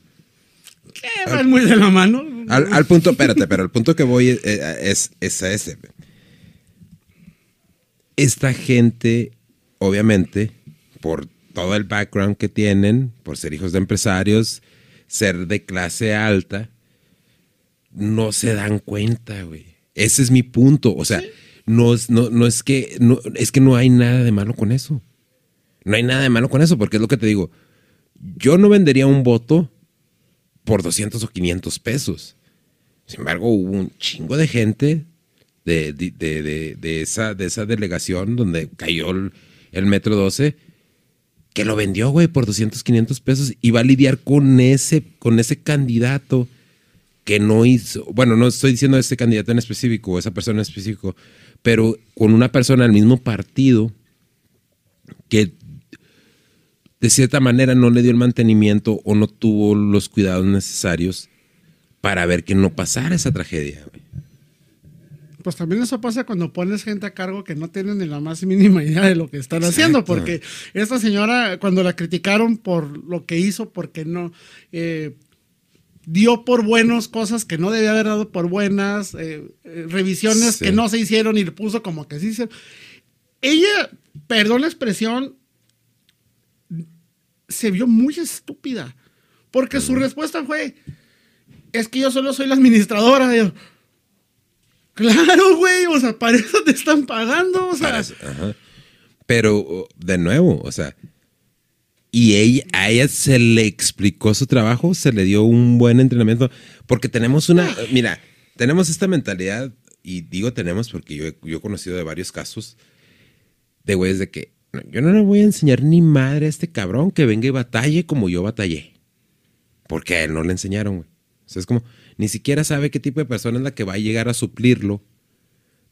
Que van muy de la mano. Al, al punto, espérate, pero al punto que voy eh, es, es a ese. Esta gente, obviamente, por todo el background que tienen, por ser hijos de empresarios, ser de clase alta, no se dan cuenta, güey. Ese es mi punto. O sea, no, es, no, no es que no, es que no hay nada de malo con eso. No hay nada de malo con eso, porque es lo que te digo. Yo no vendería un voto por 200 o 500 pesos. Sin embargo, hubo un chingo de gente de, de, de- de- de esa, de esa delegación donde cayó el, el metro 12 que lo vendió, güey, por 200, 500 pesos y va a lidiar con ese, con ese candidato que no hizo, bueno, no estoy diciendo ese candidato en específico o esa persona en específico, pero con una persona del mismo partido que de cierta manera no le dio el mantenimiento o no tuvo los cuidados necesarios para ver que no pasara esa tragedia. güey. Pues también eso pasa cuando pones gente a cargo que no tienen ni la más mínima idea de lo que están haciendo, porque esta señora, cuando la criticaron por lo que hizo, porque no eh, dio por buenos cosas que no debía haber dado por buenas, eh, eh, revisiones Sí. que no se hicieron y le puso como que sí hicieron. Ella, perdón la expresión, se vio muy estúpida, porque su respuesta fue, es que yo solo soy la administradora. Yo, Claro, güey, o sea, para eso te están pagando, o sea. Para eso, ajá. Pero, de nuevo, o sea, y ella, a ella se le explicó su trabajo, se le dio un buen entrenamiento, porque tenemos una, mira, tenemos esta mentalidad y digo tenemos porque yo, he- yo he conocido de varios casos de güeyes de que "No, yo no le voy a enseñar ni madre a este cabrón que venga y batalle como yo batallé. Porque a él no le enseñaron, güey. O sea, es como, ni siquiera sabe qué tipo de persona es la que va a llegar a suplirlo.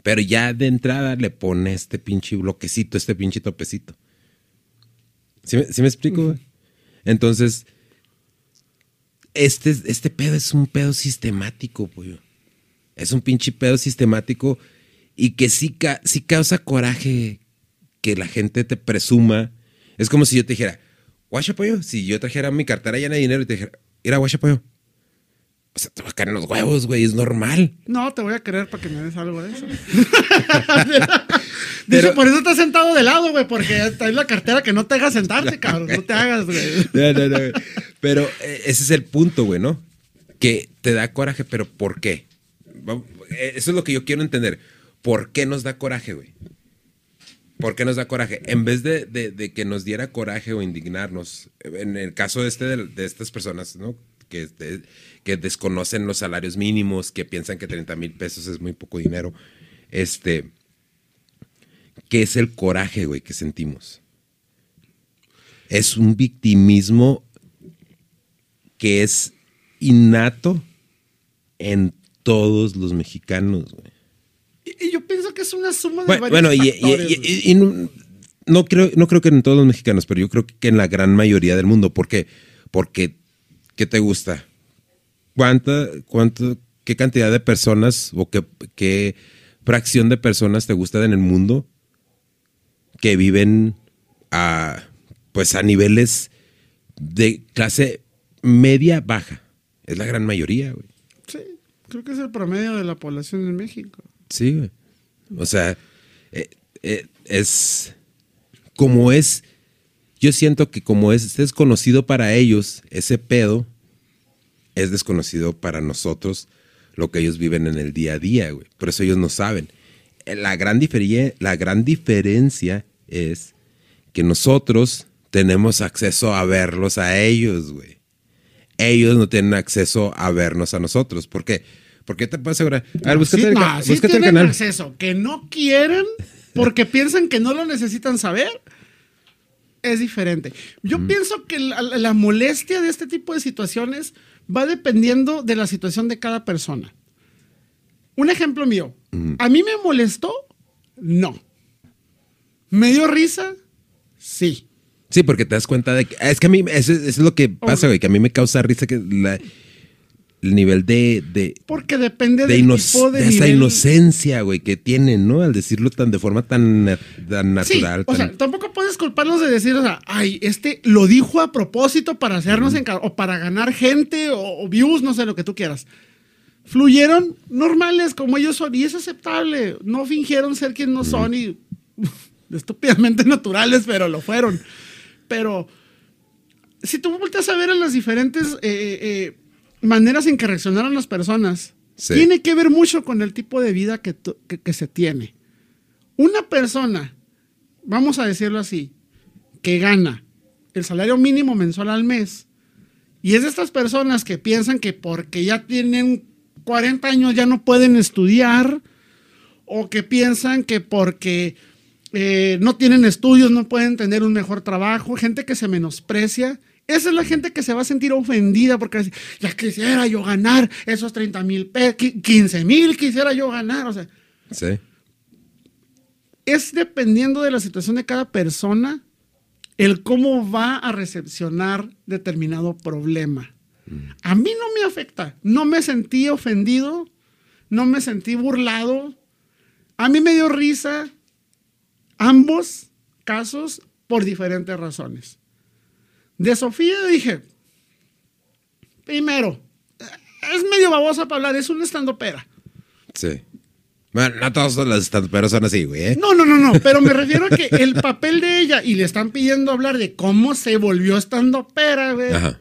Pero ya de entrada le pone este pinche bloquecito, este pinche topecito. ¿Sí me, sí me explico? Entonces, este, este pedo es un pedo sistemático, pollo. Es un pinche pedo sistemático y que sí, ca- sí causa coraje que la gente te presuma. Es como si yo te dijera, guacha pollo, si yo trajera mi cartera llena de dinero y te dijera, mira, guacha pollo. O sea, te va a caer en los huevos, güey, es normal. No, te voy a querer para que me des algo de eso. Pero- hecho, por eso estás sentado de lado, güey, porque traes la cartera que no te hagas sentarte, cabrón. No te hagas, güey. No, no, no, güey. Pero eh, ese es el punto, güey, ¿no? Que te da coraje, pero ¿por qué? Eh, Eso es lo que yo quiero entender. ¿Por qué nos da coraje, güey? ¿Por qué nos da coraje? En vez de, de- de que nos diera coraje o indignarnos, en el caso este de, de estas personas, ¿no? Que, este- que desconocen los salarios mínimos, que piensan que 30 mil pesos es muy poco dinero, este, ¿qué es el coraje, güey, que sentimos? Es un victimismo que es innato en todos los mexicanos, güey. Y, y yo pienso que es una suma de Bueno, varios bueno, y, factores, y- y- y no, no creo, no creo que en todos los mexicanos, pero yo creo que en la gran mayoría del mundo. ¿Por qué? Porque, ¿qué te gusta? ¿Cuánta, cuánto, qué cantidad de personas o qué, qué fracción de personas te gusta en el mundo que viven a, pues a niveles de clase media baja? Es la gran mayoría, güey. Sí, creo que es el promedio de la población en México. Sí, güey. O sea, eh, eh, es como es. Yo siento que como es desconocido para ellos ese pedo, es desconocido para nosotros lo que ellos viven en el día a día, güey. Por eso ellos no saben. Eh, La gran, la gran diferencia es que nosotros tenemos acceso a verlos a ellos, güey. Ellos no tienen acceso a vernos a nosotros. ¿Por qué? Porque te puedo asegurar. A ver, búscate, sí, el, no, ca- sí búscate el tienen canal. acceso, que no quieren porque piensan que no lo necesitan saber, es diferente. Yo pienso que la, la molestia de este tipo de situaciones va dependiendo de la situación de cada persona. Un ejemplo mío. ¿A mí me molestó? No. ¿Me dio risa? Sí. Sí, porque te das cuenta de que. Es que a mí, eso, eso es lo que pasa, güey, que a mí me causa risa que la- el nivel de. de Porque depende de, del ino- tipo de, de esa inocencia, güey, que tienen, ¿no? Al decirlo tan de forma tan, tan natural. Sí, o tan- sea, tampoco puedes culparlos de decir, o sea, ay, este lo dijo a propósito para hacernos encar- o para ganar gente o, o views, no sé lo que tú quieras. Fluyeron normales como ellos son y es aceptable. No fingieron ser quien no son y estúpidamente naturales, pero lo fueron. Pero si tú volteas a ver a las diferentes eh, eh, maneras en que reaccionaron las personas, Sí. tiene que ver mucho con el tipo de vida que- que se tiene. Una persona, vamos a decirlo así, que gana el salario mínimo mensual al mes, y es de estas personas que piensan que porque ya tienen 40 años ya no pueden estudiar, o que piensan que porque eh, no tienen estudios no pueden tener un mejor trabajo, gente que se menosprecia. Esa es la gente que se va a sentir ofendida porque ya quisiera yo ganar esos 30 mil pesos, 15 mil quisiera yo ganar. O sea, Sí. es dependiendo de la situación de cada persona el cómo va a recepcionar determinado problema. A mí no me afecta, no me sentí ofendido, no me sentí burlado, a mí me dio risa ambos casos por diferentes razones. De Sofía dije, primero, es medio babosa para hablar, es un estandopera. Sí. Bueno, no todos los pero son así, güey. ¿eh? No, no, no, no, pero me refiero a que el papel de ella y le están pidiendo hablar de cómo se volvió estando pera, güey. Ajá.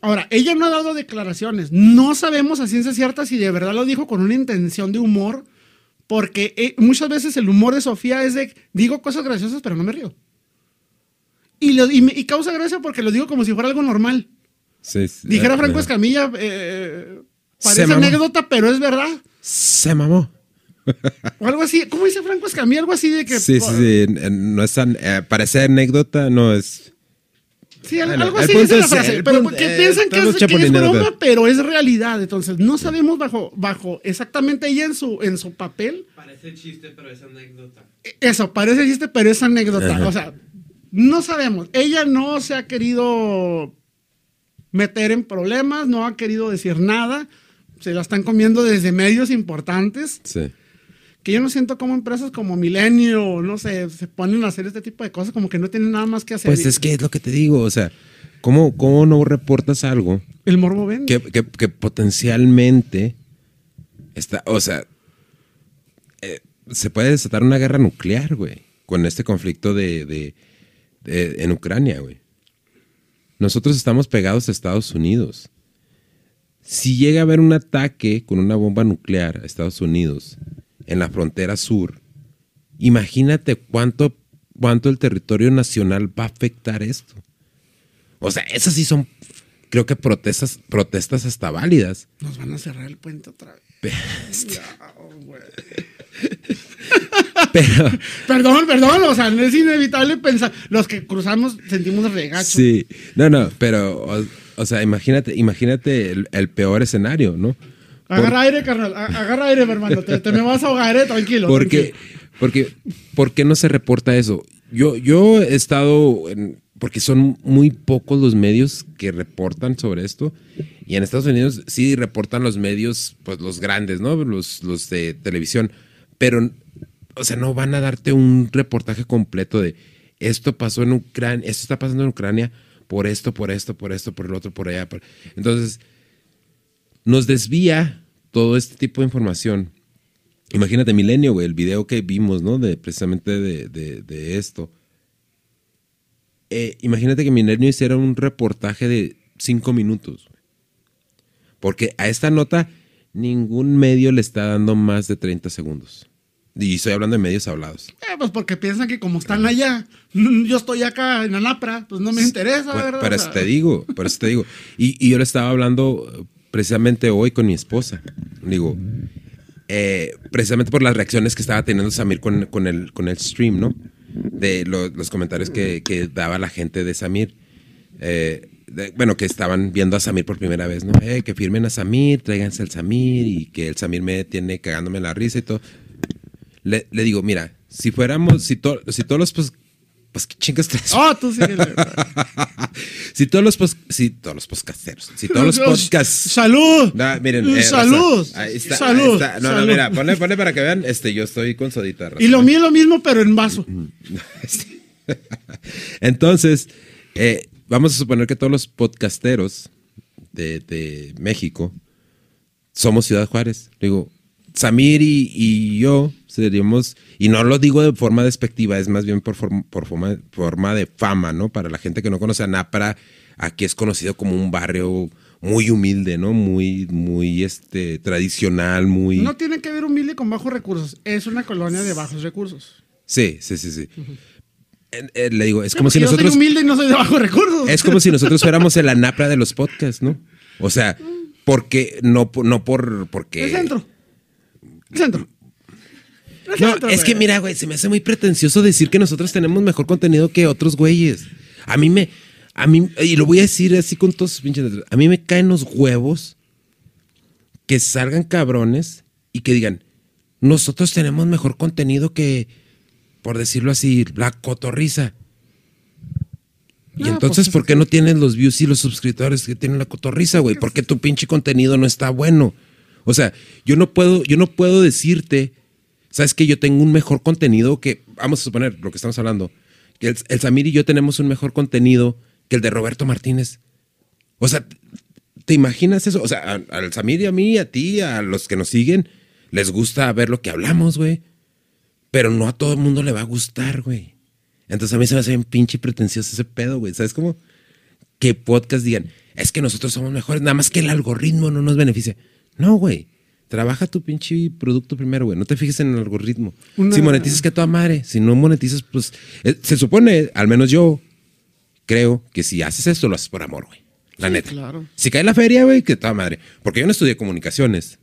Ahora, ella no ha dado declaraciones. No sabemos a ciencia cierta si de verdad lo dijo con una intención de humor, porque eh, muchas veces el humor de Sofía es de digo cosas graciosas, pero no me río. Y, lo- y me- y causa gracia porque lo digo como si fuera algo normal. Sí, sí. Dijera Ah, Franco ajá. Escamilla, eh, parece anécdota, pero es verdad. se mamó. O algo así. ¿Cómo dice Franco Escamilla? Algo así de que. Sí, sí, sí. eh, No es tan, eh, parece anécdota, no es. Sí, Bueno, algo así dice la frase. Pero punto- porque eh, piensan que es, que es broma, pero- pero es realidad. Entonces, no sabemos bajo, bajo exactamente ella en su, en su papel. Parece chiste, pero es anécdota. Eso, parece chiste, pero es anécdota. Ajá. O sea, no sabemos. Ella no se ha querido meter en problemas, no ha querido decir nada. Se la están comiendo desde medios importantes. Sí. Que yo no siento como empresas como Milenio, no sé, se ponen a hacer este tipo de cosas como que no tienen nada más que hacer. Pues es que es lo que te digo, o sea, ¿cómo, cómo no reportas algo El morbo vende. que, que- que potencialmente está, o sea, eh, se puede desatar una guerra nuclear, güey, con este conflicto de, de- de- en Ucrania, güey. Nosotros estamos pegados a Estados Unidos. Si llega a haber un ataque con una bomba nuclear a Estados Unidos en la frontera sur, imagínate cuánto, cuánto el territorio nacional va a afectar esto. O sea, esas sí son, creo que protestas, protestas hasta válidas. Nos van a cerrar el puente otra vez. Güey. Pero, Perdón, perdón, o sea, no es inevitable pensar. Los que cruzamos sentimos regacho. sí, no, no, pero, o, o sea, imagínate, imagínate el, el peor escenario, ¿no? Agarra aire, carnal. Agarra aire, mi hermano. Te, te me vas a ahogar, eh. Tranquilo. Porque, porque, ¿por qué no se reporta eso? Yo, yo he estado, en- porque son muy pocos los medios que reportan sobre esto. Y en Estados Unidos sí reportan los medios, pues los grandes, ¿no? Los, los de televisión. Pero, o sea, no van a darte un reportaje completo de esto pasó en Ucrania, esto está pasando en Ucrania por esto, por esto, por esto, por el otro, por allá. Entonces, nos desvía todo este tipo de información. Imagínate Milenio, güey, el video que vimos, ¿no? De precisamente de, de- de esto. Eh, imagínate que Milenio hiciera un reportaje de cinco minutos. Porque a esta nota ningún medio le está dando más de 30 segundos. Y estoy hablando de medios hablados. Eh, pues porque piensan que como están allá, yo estoy acá en Anapra, pues no me interesa, Bueno, ¿verdad? Por O eso te digo, por eso te digo. Y, y yo le estaba hablando eh, precisamente hoy con mi esposa. Digo, eh, precisamente por las reacciones que estaba teniendo Samir con, con el, con el stream, ¿no? De lo- los comentarios que, que daba la gente de Samir. Eh, de- bueno, que estaban viendo a Samir por primera vez, ¿no? Eh, que firmen a Samir, tráiganse al Samir y que el Samir me tiene cagándome la risa y todo. Le, le digo, mira, si fuéramos, si, to- si todos los, pues, pues, ¿qué chingas traes? Oh, tú sí. si todos los, pos- si todos los podcasteros, si todos los podcasts... ¡Salud! No, miren, eh, ¡Salud! raza, ahí está, ¡Salud! ahí está. No, no, mira, ponle, ponle para que vean, este, yo estoy con sodita. Y lo mío es lo mismo, pero en vaso. Entonces, eh, vamos a suponer que todos los podcasteros de, de México somos Ciudad Juárez. Digo, Samir y, y yo seríamos, y no lo digo de forma despectiva, es más bien por, form- por forma, forma de fama, ¿no? Para la gente que no conoce a Nápara, aquí es conocido como un barrio muy humilde, ¿no? Muy, muy este, tradicional, muy... No tiene que ver humilde con bajos recursos. Es una colonia de bajos recursos. Sí, sí, sí, sí. Eh, eh, le digo, es como si nosotros... Yo soy humilde y no soy de bajos recursos. Es como si nosotros fuéramos el anapra de los podcasts, ¿no? O sea, porque no, por- no por porque. El centro. Centro. No, centro, es que mira, güey, se me hace muy pretencioso decir que nosotros tenemos mejor contenido que otros güeyes. A mí me, a mí, y lo voy a decir así con todos sus pinches letras, a mí me caen los huevos que salgan cabrones y que digan, nosotros tenemos mejor contenido que, por decirlo así, la cotorriza. Y No, entonces, pues, ¿por qué no tienen los views y los suscriptores que tienen la cotorriza, güey? ¿Por qué tu pinche contenido no está bueno? O sea, yo no puedo, yo no puedo decirte, sabes que yo tengo un mejor contenido que, vamos a suponer lo que estamos hablando, que el, Samir y yo tenemos un mejor contenido que el de Roberto Martínez. O sea, ¿te imaginas eso? O sea, al Samir y a mí, a ti, a los que nos siguen, les gusta ver lo que hablamos, güey. Pero no a todo el mundo le va a gustar, güey. Entonces a mí se me hace bien pinche pretencioso ese pedo, güey. ¿Sabes cómo? Que podcast digan, es que nosotros somos mejores, nada más que el algoritmo no nos beneficia. No, güey. Trabaja tu pinche producto primero, güey. No te fijes en el algoritmo. Una- Si monetizas, que toda madre. Si no monetizas, pues. eh, se supone, al menos yo creo que si haces esto, lo haces por amor, güey. La Sí, neta. claro. Si cae la feria, güey, que toda madre. Porque yo no estudié comunicaciones.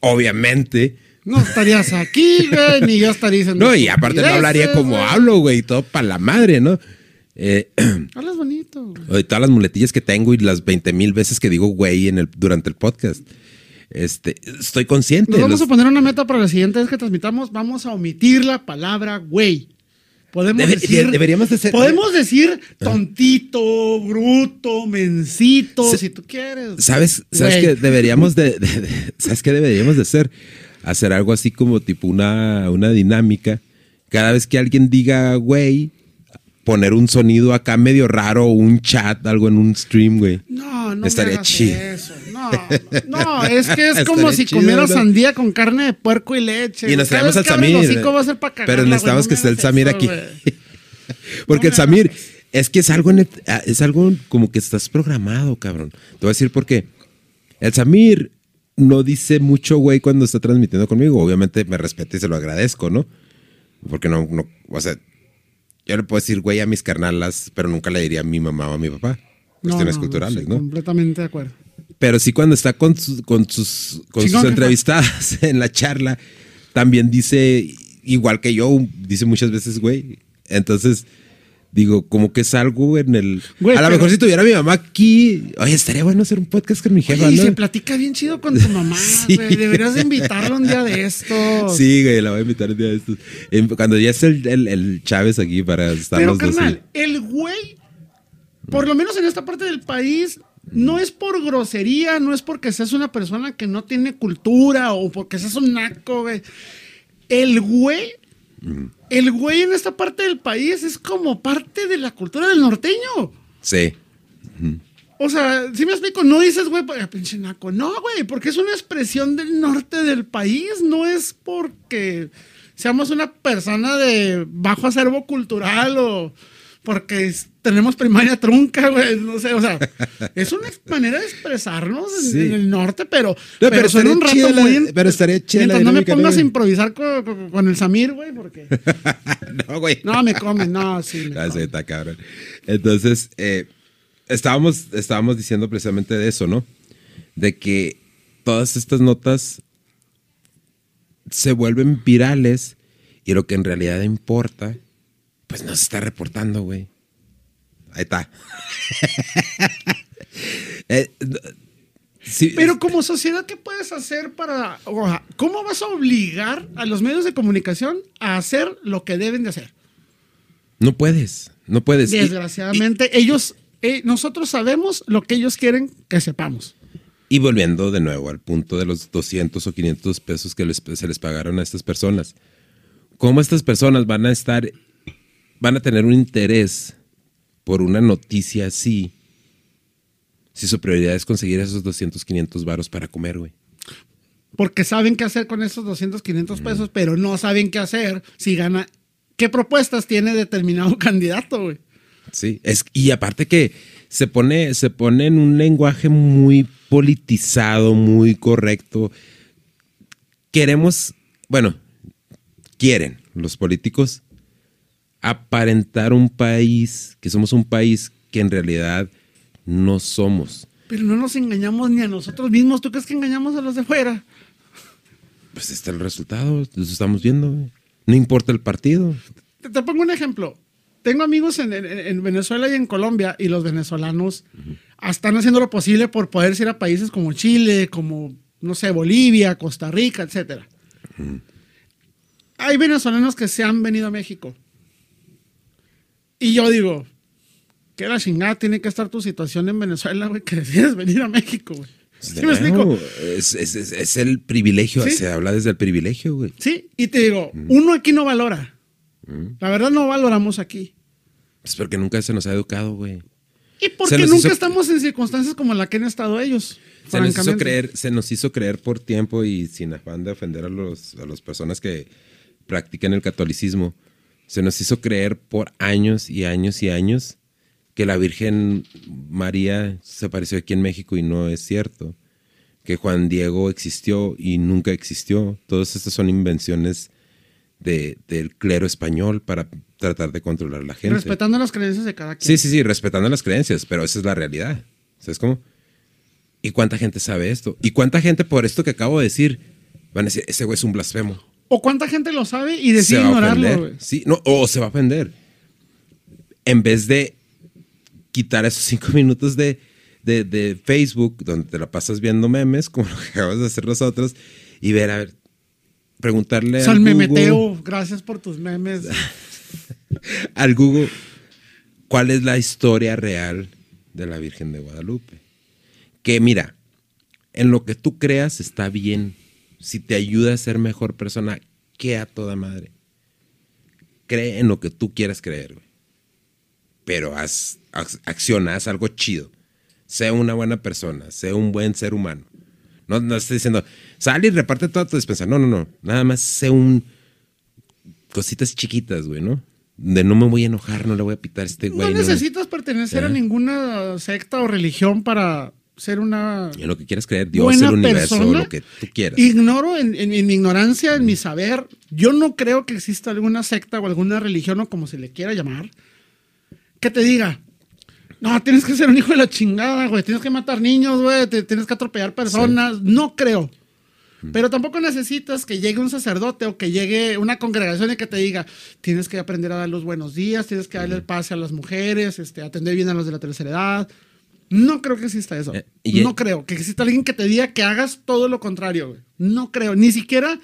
obviamente. No estarías aquí, güey, ni yo estaría diciendo. No, y aparte no hablaría como güey. hablo, güey, y todo para la madre, ¿no? Eh, Hablas bonito, güey. todas las muletillas que tengo y las 20 mil veces que digo güey en el, durante el podcast. Este, estoy consciente. Nos vamos los- a poner una meta para la siguiente vez que transmitamos. Vamos a omitir la palabra güey. Podemos Debe- decir. de- deberíamos de ser- Podemos decir tontito, bruto, mencito, si tú quieres. ¿Sabes, sabes qué deberíamos de, ¿sabes qué deberíamos de hacer? Hacer algo así como tipo una, una dinámica. Cada vez que alguien diga güey, poner un sonido acá medio raro un chat, algo en un stream, güey. No, no Estaría me hagas chido. eso. No, no, es que es como si chido, comieras ¿no? sandía con carne de puerco y leche. Y nos traemos al Samir. va a ser pa' cagarla, Pero necesitamos no que esté el Samir eso, aquí. Porque el Samir, es que es algo, ah, es algo como que estás programado, cabrón. Te voy a decir por qué. El Samir no dice mucho, güey, cuando está transmitiendo conmigo. Obviamente me respeta y se lo agradezco, ¿no? Porque no, no, o sea, yo le puedo decir, güey, a mis carnalas, pero nunca le diría a mi mamá o a mi papá. Cuestiones no, no, culturales, sí, ¿no? Completamente de acuerdo. Pero sí cuando está con, sus- con sus, con sus entrevistadas en la charla, también dice, igual que yo, dice muchas veces, güey. Entonces, digo, como que es algo en el... Güey, a lo mejor si tuviera a mi mamá aquí, oye, estaría bueno hacer un podcast con mi jefa, Oye, y se platica bien chido con tu mamá, Sí. güey. Deberías de invitarlo un día de estos. Sí, güey, la voy a invitar un día de estos. Cuando ya esté el, el, el Chávez aquí para estar Pero, los dos. carnal, sí. el güey, por lo menos en esta parte del país, no es por grosería, no es porque seas una persona que no tiene cultura o porque seas un naco, güey. El güey, el güey en esta parte del país es como parte de la cultura del norteño. Sí. O sea, si me explico, no dices, güey, pinche naco. No, güey, porque es una expresión del norte del país, no es porque seamos una persona de bajo acervo cultural o porque tenemos primaria trunca, güey, no sé, o sea, es una manera de expresarnos en, Sí. en el norte, pero, pero pero, suena estaría un rato muy... pero estaría chida la Mientras no me pongas ¿no? a improvisar con, con- con el Samir, güey, porque... no, güey. No, me comen, no, sí. me Ah, comen. está cabrón. Entonces, eh, estábamos, estábamos diciendo precisamente de eso, ¿no? De que todas estas notas se vuelven virales y lo que en realidad importa, pues no se está reportando, güey. Ahí está. Eh, sí, Pero como sociedad, ¿qué puedes hacer para... ¿Cómo vas a obligar a los medios de comunicación a hacer lo que deben de hacer? no puedes, no puedes. Y- Desgraciadamente, ellos, eh, nosotros sabemos lo que ellos quieren que sepamos. Y volviendo de nuevo al punto de los 200 o 500 pesos que les- se les pagaron a estas personas. ¿Cómo estas personas van a estar, van a tener un interés por una noticia así si su prioridad es conseguir esos 200, 500 varos para comer, güey? Porque saben qué hacer con esos 200, 500 pesos, pero no saben qué hacer si gana. ¿Qué propuestas tiene determinado candidato, güey? Sí, es, y aparte que se pone, se pone en un lenguaje muy politizado, muy correcto. Queremos, bueno, quieren los políticos aparentar un país, que somos un país que en realidad no somos. Pero no nos engañamos ni a nosotros mismos. ¿Tú crees que engañamos a los de fuera? Pues está el resultado, lo estamos viendo. No importa el partido. Te, te pongo un ejemplo. Tengo amigos en, en- en Venezuela y en Colombia y los venezolanos están haciendo lo posible por poder ir a países como Chile, como, no sé, Bolivia, Costa Rica, etcétera. Hay venezolanos que se han venido a México. Y yo digo, que la chingada tiene que estar tu situación en Venezuela, güey, que decides venir a México, güey. ¿Sí me explico? No, Es, es- es- es el privilegio, Sí. se habla desde el privilegio, güey. Sí, y te digo, uno aquí no valora. La verdad no valoramos aquí. Es porque nunca se nos ha educado, güey. Y porque nunca hizo- estamos en circunstancias como la que han estado ellos. Se nos, hizo creer, se nos hizo creer por tiempo y sin afán de ofender a, los, a las personas que practican el catolicismo, se nos hizo creer por años y años y años que la Virgen María se apareció aquí en México y no es cierto. Que Juan Diego existió y nunca existió. Todas estas son invenciones de- del clero español para tratar de controlar a la gente. Respetando las creencias de cada quien. Sí, sí, sí, respetando las creencias, pero esa es la realidad. ¿Sabes cómo? ¿Y cuánta gente sabe esto? ¿Y cuánta gente por esto que acabo de decir van a decir, ese güey es un blasfemo. O cuánta gente lo sabe y decide ignorarlo, güey. Sí, no, o se va a ofender. En vez de quitar esos cinco minutos de, de, de Facebook, donde te la pasas viendo memes, como lo que acabamos de hacer nosotros, y ver, a ver, preguntarle O sea, al memeteo, gracias por tus memes. al Google cuál es la historia real de la Virgen de Guadalupe. Que mira, en lo que tú creas está bien. Si te ayuda a ser mejor persona, que a toda madre. Cree en lo que tú quieras creer, güey. Pero haz, haz- acciona, haz algo chido. Sea una buena persona, sea un buen ser humano. No, no estoy diciendo, sal y reparte toda tu despensa. No, no, no. Nada más sé un, cositas chiquitas, güey, ¿no? De no me voy a enojar, no le voy a pitar a este güey. no necesitas pertenecer a ninguna secta o religión para ser una En lo que quieras creer, Dios, buena el universo, persona. lo que tú quieras. Ignoro en, en- en mi ignorancia, en mi saber, yo no creo que exista alguna secta o alguna religión o como se le quiera llamar, que te diga, no, tienes que ser un hijo de la chingada, güey, tienes que matar niños, güey, te- tienes que atropellar personas, no creo. Pero tampoco necesitas que llegue un sacerdote o que llegue una congregación y que te diga, tienes que aprender a dar los buenos días, tienes que darle el pase a las mujeres, este, atender bien a los de la tercera edad. No creo que exista eso. Eh, y- no creo que exista alguien que te diga que hagas todo lo contrario. güey. No creo. Ni siquiera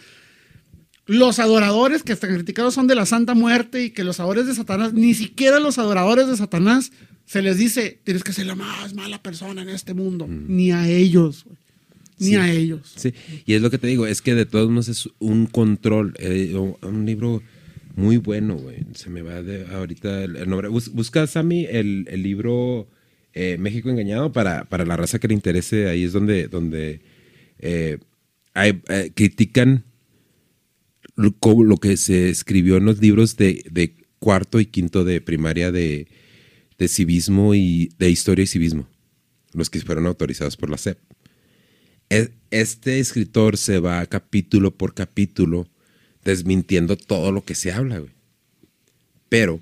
los adoradores que están criticados son de la Santa Muerte y que los adoradores de Satanás, ni siquiera los adoradores de Satanás se les dice, tienes que ser la más mala persona en este mundo. Ni a ellos. güey. Ni Sí. a ellos. Sí, y es lo que te digo, es que de todos modos es un control, eh, un libro muy bueno, güey. Se me va de ahorita el, nombre. Bus- busca, Sammy, el, el libro eh, México Engañado para, para la raza que le interese. Ahí es donde, donde eh, eh, critican lo que se escribió en los libros de, de cuarto y quinto de primaria de, de civismo y de historia y civismo, los que fueron autorizados por la SEP. E- Este escritor se va capítulo por capítulo desmintiendo todo lo que se habla, güey. Pero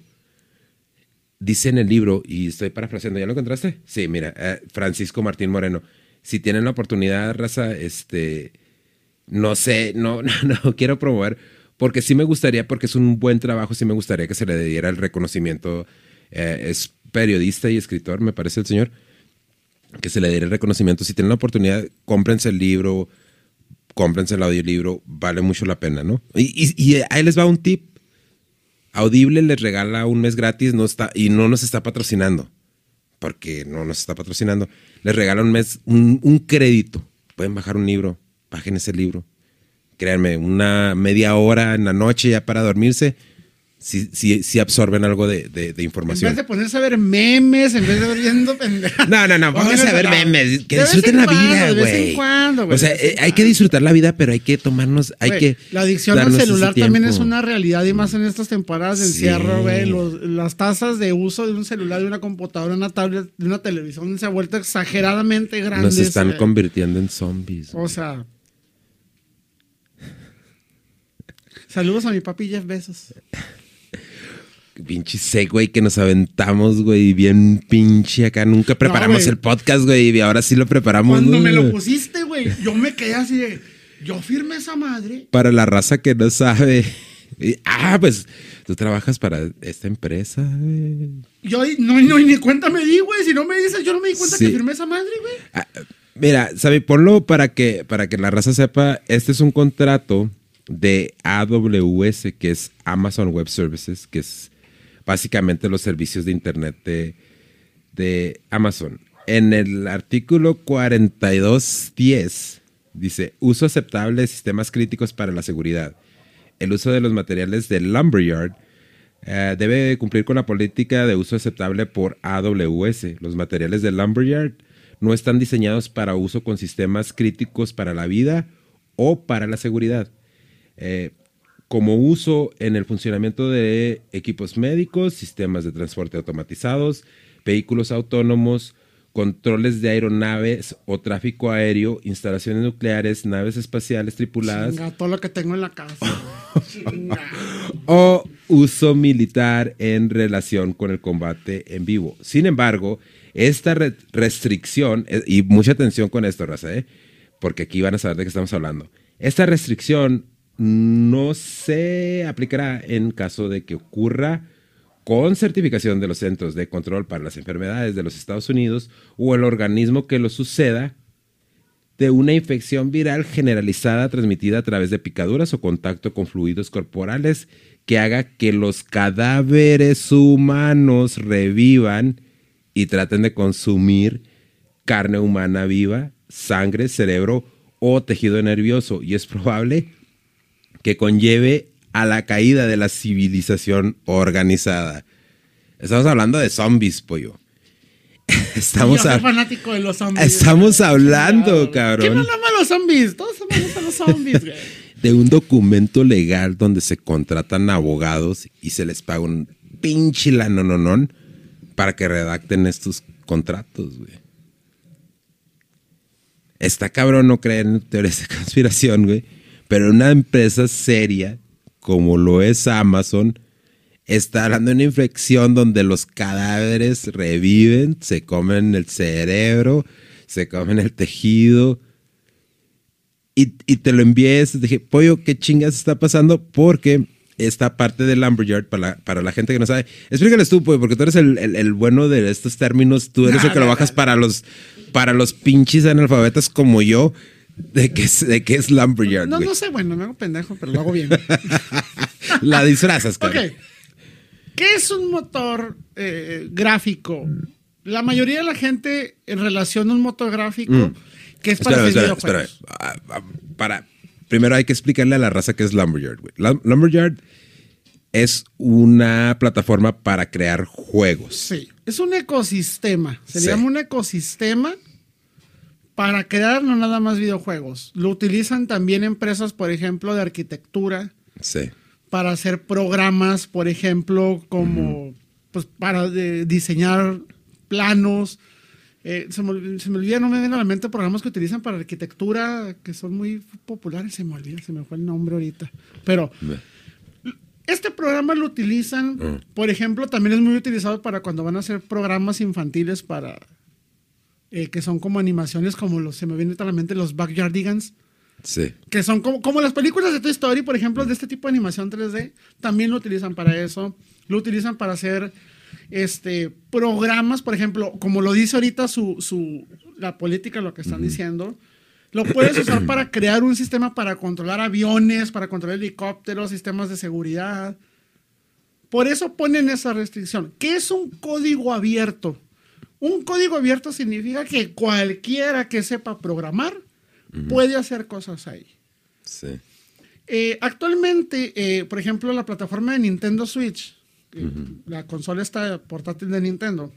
dice en el libro, y estoy parafraseando, ¿ya lo encontraste? Sí, mira, eh, Francisco Martín Moreno. Si tienen la oportunidad, raza, este, no sé, no, no, no quiero promover, porque sí me gustaría, porque es un buen trabajo, sí me gustaría que se le diera el reconocimiento. Eh, es periodista y escritor, me parece el señor que se le diera el reconocimiento. Si tienen la oportunidad, cómprense el libro, cómprense el audiolibro, vale mucho la pena, ¿no? Y, y- y ahí les va un tip. Audible les regala un mes gratis no está, y no nos está patrocinando, porque no nos está patrocinando. Les regala un mes, un, un crédito. Pueden bajar un libro, bajen ese libro. Créanme, una media hora en la noche ya para dormirse, sí, sí, sí absorben algo de, de- de En información. vez de ponerse a ver memes, en vez de viendo pendejadas. No, no, no, pónganse a ver memes. Que De disfruten en la cuando, vida, De vez en güey. cuando, güey. O sea, eh, hay que disfrutar la vida, pero hay que tomarnos, hay Güey, que. la adicción al celular también es una realidad y más en estas temporadas de Sí. encierro, güey. Los- las tasas de uso de un celular, de una computadora, de una tablet, de una televisión se ha vuelto exageradamente grandes. Nos están güey. convirtiendo en zombies. O sea. Saludos a mi papi Jeff Besos. Pinche güey, que nos aventamos, güey, bien pinche acá. Nunca preparamos güey. el podcast, güey, y ahora sí lo preparamos. Cuando ¿no? me lo pusiste, güey, yo me quedé así de. Yo firmé esa madre. Para la raza que no sabe. Y- ah, pues tú trabajas para esta empresa, güey. Yo no, no, ni cuenta me di, güey. Si no me dices, yo no me di cuenta Sí. que firmé esa madre, güey. Ah, Mira, sabe, ponlo para que, para que la raza sepa, este es un contrato de AWS, que es Amazon Web Services, que es básicamente los servicios de Internet de, de Amazon. En el artículo 4210 dice, uso aceptable de sistemas críticos para la seguridad. El uso de los materiales de Lumberyard eh, debe cumplir con la política de uso aceptable por AWS. Los materiales de Lumberyard no están diseñados para uso con sistemas críticos para la vida o para la seguridad. Eh, como uso en el funcionamiento de equipos médicos, sistemas de transporte automatizados, vehículos autónomos, controles de aeronaves o tráfico aéreo, instalaciones nucleares, naves espaciales tripuladas Chinga, todo lo que tengo en la casa. o uso militar en relación con el combate en vivo. Sin embargo, esta re- restricción, eh, y mucha atención con esto, Raza, ¿eh? porque aquí van a saber de qué estamos hablando. Esta restricción no se aplicará en caso de que ocurra con certificación de los Centros de Control para las Enfermedades de los Estados Unidos o el organismo que lo suceda de una infección viral generalizada transmitida a través de picaduras o contacto con fluidos corporales que haga que los cadáveres humanos revivan y traten de consumir carne humana viva, sangre, cerebro o tejido nervioso. Y es probable que conlleve a la caída de la civilización organizada. Estamos hablando de zombies, pollo. Estamos, Yo soy fanático de los zombies. estamos hablando, cabrón. ¿Quién no ama a los zombies? Todos amamos a los zombies, güey. de un documento legal donde se contratan abogados y se les paga un pinche lanononón para que redacten estos contratos, güey. Está cabrón no creer en teorías de conspiración, güey. Pero una empresa seria, como lo es Amazon, está hablando de una infección donde los cadáveres reviven, se comen el cerebro, se comen el tejido. Y, y te lo envié, dije, pollo, ¿qué chingas está pasando? Porque esta parte del Lumberyard, para la, para la gente que no sabe, explícales tú, pollo, porque tú eres el, el- el bueno de estos términos, tú eres el que lo bajas para los, para los pinches analfabetas como yo, de que es, de que es Lumberyard, No, no sé, bueno, me hago pendejo, pero lo hago bien. La disfrazas, ok. cabrón. ¿Qué es un motor eh, gráfico? La mayoría de la gente en relación a un motor gráfico que es para Espérame, espérame, espérame. Ah, ah, Para, primero hay que explicarle a la raza qué es Lumberyard, güey. Lum- Lumberyard es una plataforma para crear juegos. Sí, es un ecosistema. Se Sí. llama un ecosistema para crear no nada más videojuegos. Lo utilizan también empresas, por ejemplo, de arquitectura, Sí. para hacer programas, por ejemplo, como pues para de- diseñar planos. Eh, se, me, se me olvida, no me vienen a la mente programas que utilizan para arquitectura que son muy populares. Se me olvida, se me fue el nombre ahorita. Pero este programa lo utilizan, por ejemplo, también es muy utilizado para cuando van a hacer programas infantiles para eh, que son como animaciones como los se me viene a la mente los Backyardigans Sí. que son como, como las películas de Toy Story, por ejemplo, de este tipo de animación 3D, también lo utilizan para eso. Lo utilizan para hacer este, programas, por ejemplo, como lo dice ahorita su, su, la política, lo que están diciendo. Lo puedes usar para crear un sistema para controlar aviones, para controlar helicópteros, sistemas de seguridad. Por eso ponen esa restricción. ¿Qué es un código abierto? Un código abierto significa que cualquiera que sepa programar puede hacer cosas ahí. Sí. Eh, actualmente, eh, por ejemplo, la plataforma de Nintendo Switch, eh, la consola esta portátil de Nintendo,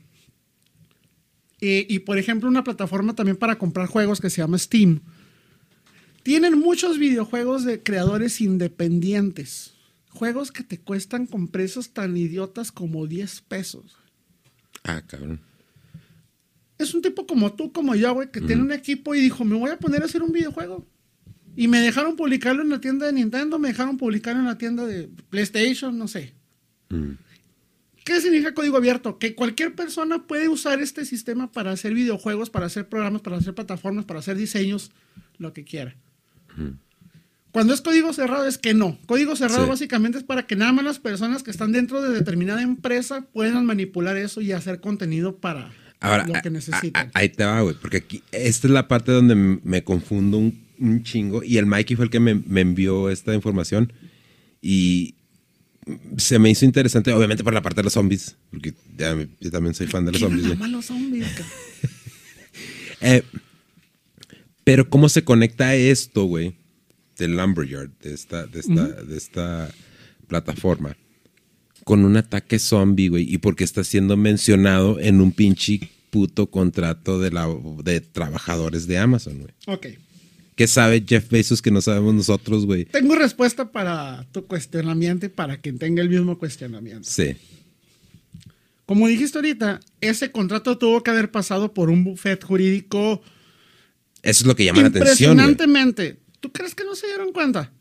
eh, y por ejemplo una plataforma también para comprar juegos que se llama Steam, tienen muchos videojuegos de creadores independientes. Juegos que te cuestan con precios tan idiotas como 10 pesos. Ah, cabrón. Es un tipo como tú, como yo, güey, que tiene un equipo y dijo, me voy a poner a hacer un videojuego. Y me dejaron publicarlo en la tienda de Nintendo, me dejaron publicarlo en la tienda de PlayStation, no sé. Mm. ¿Qué significa código abierto? Que cualquier persona puede usar este sistema para hacer videojuegos, para hacer programas, para hacer plataformas, para hacer diseños, lo que quiera. Cuando es código cerrado es que no. Código cerrado Sí. básicamente es para que nada más las personas que están dentro de determinada empresa puedan manipular eso y hacer contenido para Ahora, lo que necesitan. ahí te va, güey, porque aquí, esta es la parte donde me confundo un, un chingo y el Mikey fue el que me, me envió esta información y se me hizo interesante, obviamente por la parte de los zombies, porque ya yo también soy fan de los ¿Quién zombies. a los zombies, Eh, pero cómo se conecta esto, güey, del Lumberyard, de esta, de esta, de esta plataforma, con un ataque zombie, güey, y porque está siendo mencionado en un pinche puto contrato de, la, de trabajadores de Amazon, güey. Ok. ¿Qué sabe Jeff Bezos que no sabemos nosotros, güey? Tengo respuesta para tu cuestionamiento y para quien tenga el mismo cuestionamiento. Sí. Como dijiste ahorita, ese contrato tuvo que haber pasado por un buffet jurídico Eso es lo que llama la atención, impresionantemente. ¿Tú crees que no se dieron cuenta?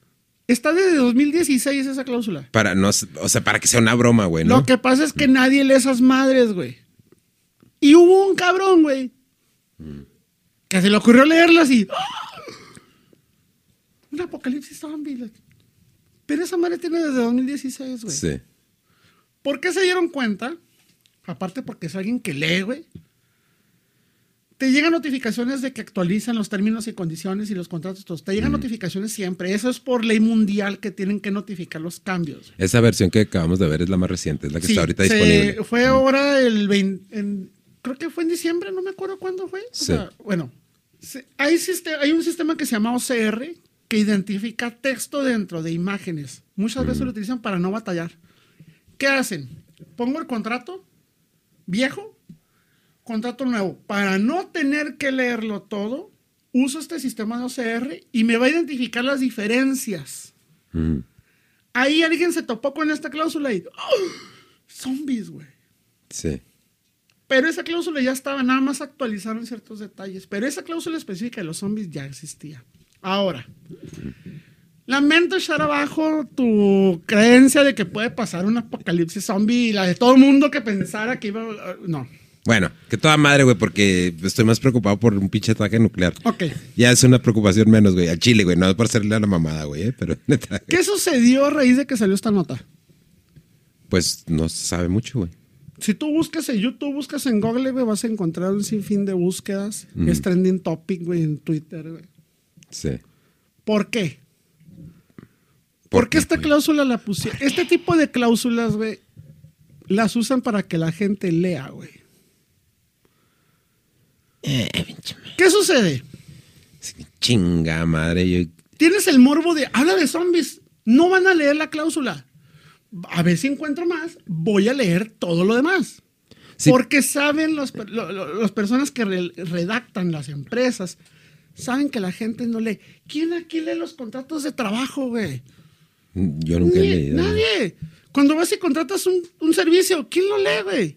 Está desde 2016 esa cláusula. Para no, o sea, para que sea una broma, güey, ¿no? Lo que pasa es que nadie lee esas madres, güey. Y hubo un cabrón, güey, que se le ocurrió leerlas y... ¡ah! Un apocalipsis zombie. like. Pero esa madre tiene desde 2016, güey. Sí. ¿Por qué se dieron cuenta? Aparte porque es alguien que lee, güey. Te llegan notificaciones de que actualizan los términos y condiciones y los contratos. todos. Te llegan notificaciones siempre. Eso es por ley mundial que tienen que notificar los cambios. Esa versión que acabamos de ver es la más reciente, es la que Sí, está ahorita disponible. Fue ahora el 20, en- creo que fue en diciembre, no me acuerdo cuándo fue. O Sí. sea, bueno, hay, hay un sistema que se llama OCR que identifica texto dentro de imágenes. Muchas veces lo utilizan para no batallar. ¿Qué hacen? Pongo el contrato viejo, contrato nuevo. Para no tener que leerlo todo, uso este sistema de OCR y me va a identificar las diferencias. Mm. Ahí alguien se topó con esta cláusula y. ¡oh! Zombies, güey. Sí. Pero esa cláusula ya estaba, nada más actualizaron ciertos detalles. Pero esa cláusula específica de los zombies ya existía. Ahora, lamento echar abajo tu creencia de que puede pasar un apocalipsis zombie y la de todo el mundo que pensara que iba. a- No. Bueno, que toda madre, güey, porque estoy más preocupado por un pinche ataque nuclear. Ok. Ya es una preocupación menos, güey. Al Chile, güey. No es por hacerle a la mamada, güey, eh, pero neta. ¿Qué sucedió a raíz de que salió esta nota? Pues no se sabe mucho, güey. Si tú buscas en YouTube, buscas en Google, güey, vas a encontrar un sinfín de búsquedas. Es trending topic, güey, en Twitter, güey. Sí. ¿Por qué? ¿Por Porque qué, esta güey? cláusula la pusieron. Este tipo de cláusulas, güey, las usan para que la gente lea, güey. ¿Qué sucede? Chinga madre. Yo, Tienes el morbo de habla de zombies. No van a leer la cláusula. A ver si encuentro más. Voy a leer todo lo demás. Sí. Porque saben los per- lo- lo- las personas que re- redactan las empresas, saben que la gente no lee. ¿Quién aquí lee los contratos de trabajo, güey? yo nunca he leído. Nadie. Cuando vas y contratas un, un servicio, ¿quién lo lee, güey?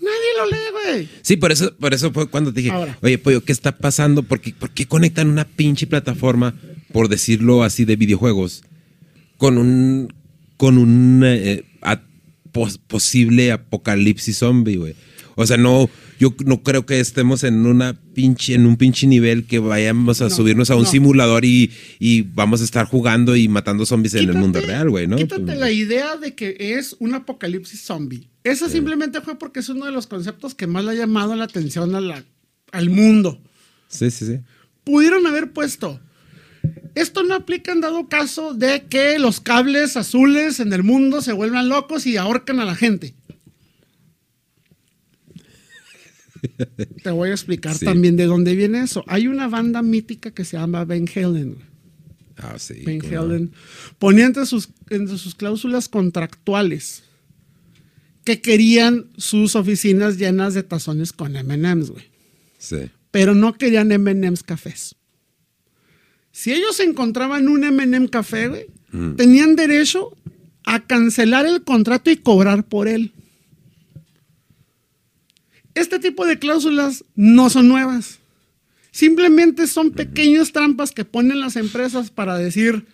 Nadie lo lee, güey. Sí, por eso, por eso fue cuando te dije, Ahora. oye, pollo, ¿qué está pasando? ¿Por qué, por qué conectan una pinche plataforma, por decirlo así, de videojuegos, con un, con un eh, a- pos- posible apocalipsis zombie, güey? O sea, no, yo no creo que estemos en una pinche, en un pinche nivel que vayamos a No, subirnos a un no. simulador y, y vamos a estar jugando y matando zombies en el mundo real, güey, ¿no? Quítate la idea de que es un apocalipsis zombie. Esa simplemente fue porque es uno de los conceptos que más le ha llamado la atención a la- al mundo. Sí, sí, sí. Pudieron haber puesto. Esto no aplica en dado caso de que los cables azules en el mundo se vuelvan locos y ahorcan a la gente. Te voy a explicar Sí. también de dónde viene eso. Hay una banda mítica que se llama Halen. güey. Ah, sí. Van cómo no. Halen, ponía entre sus, entre sus cláusulas contractuales que querían sus oficinas llenas de tazones con M&M's, güey. Sí. Pero no querían M&M's cafés. Si ellos encontraban un M&M café, güey, tenían derecho a cancelar el contrato y cobrar por él. Este tipo de cláusulas no son nuevas. Simplemente son pequeñas trampas que ponen las empresas para decir,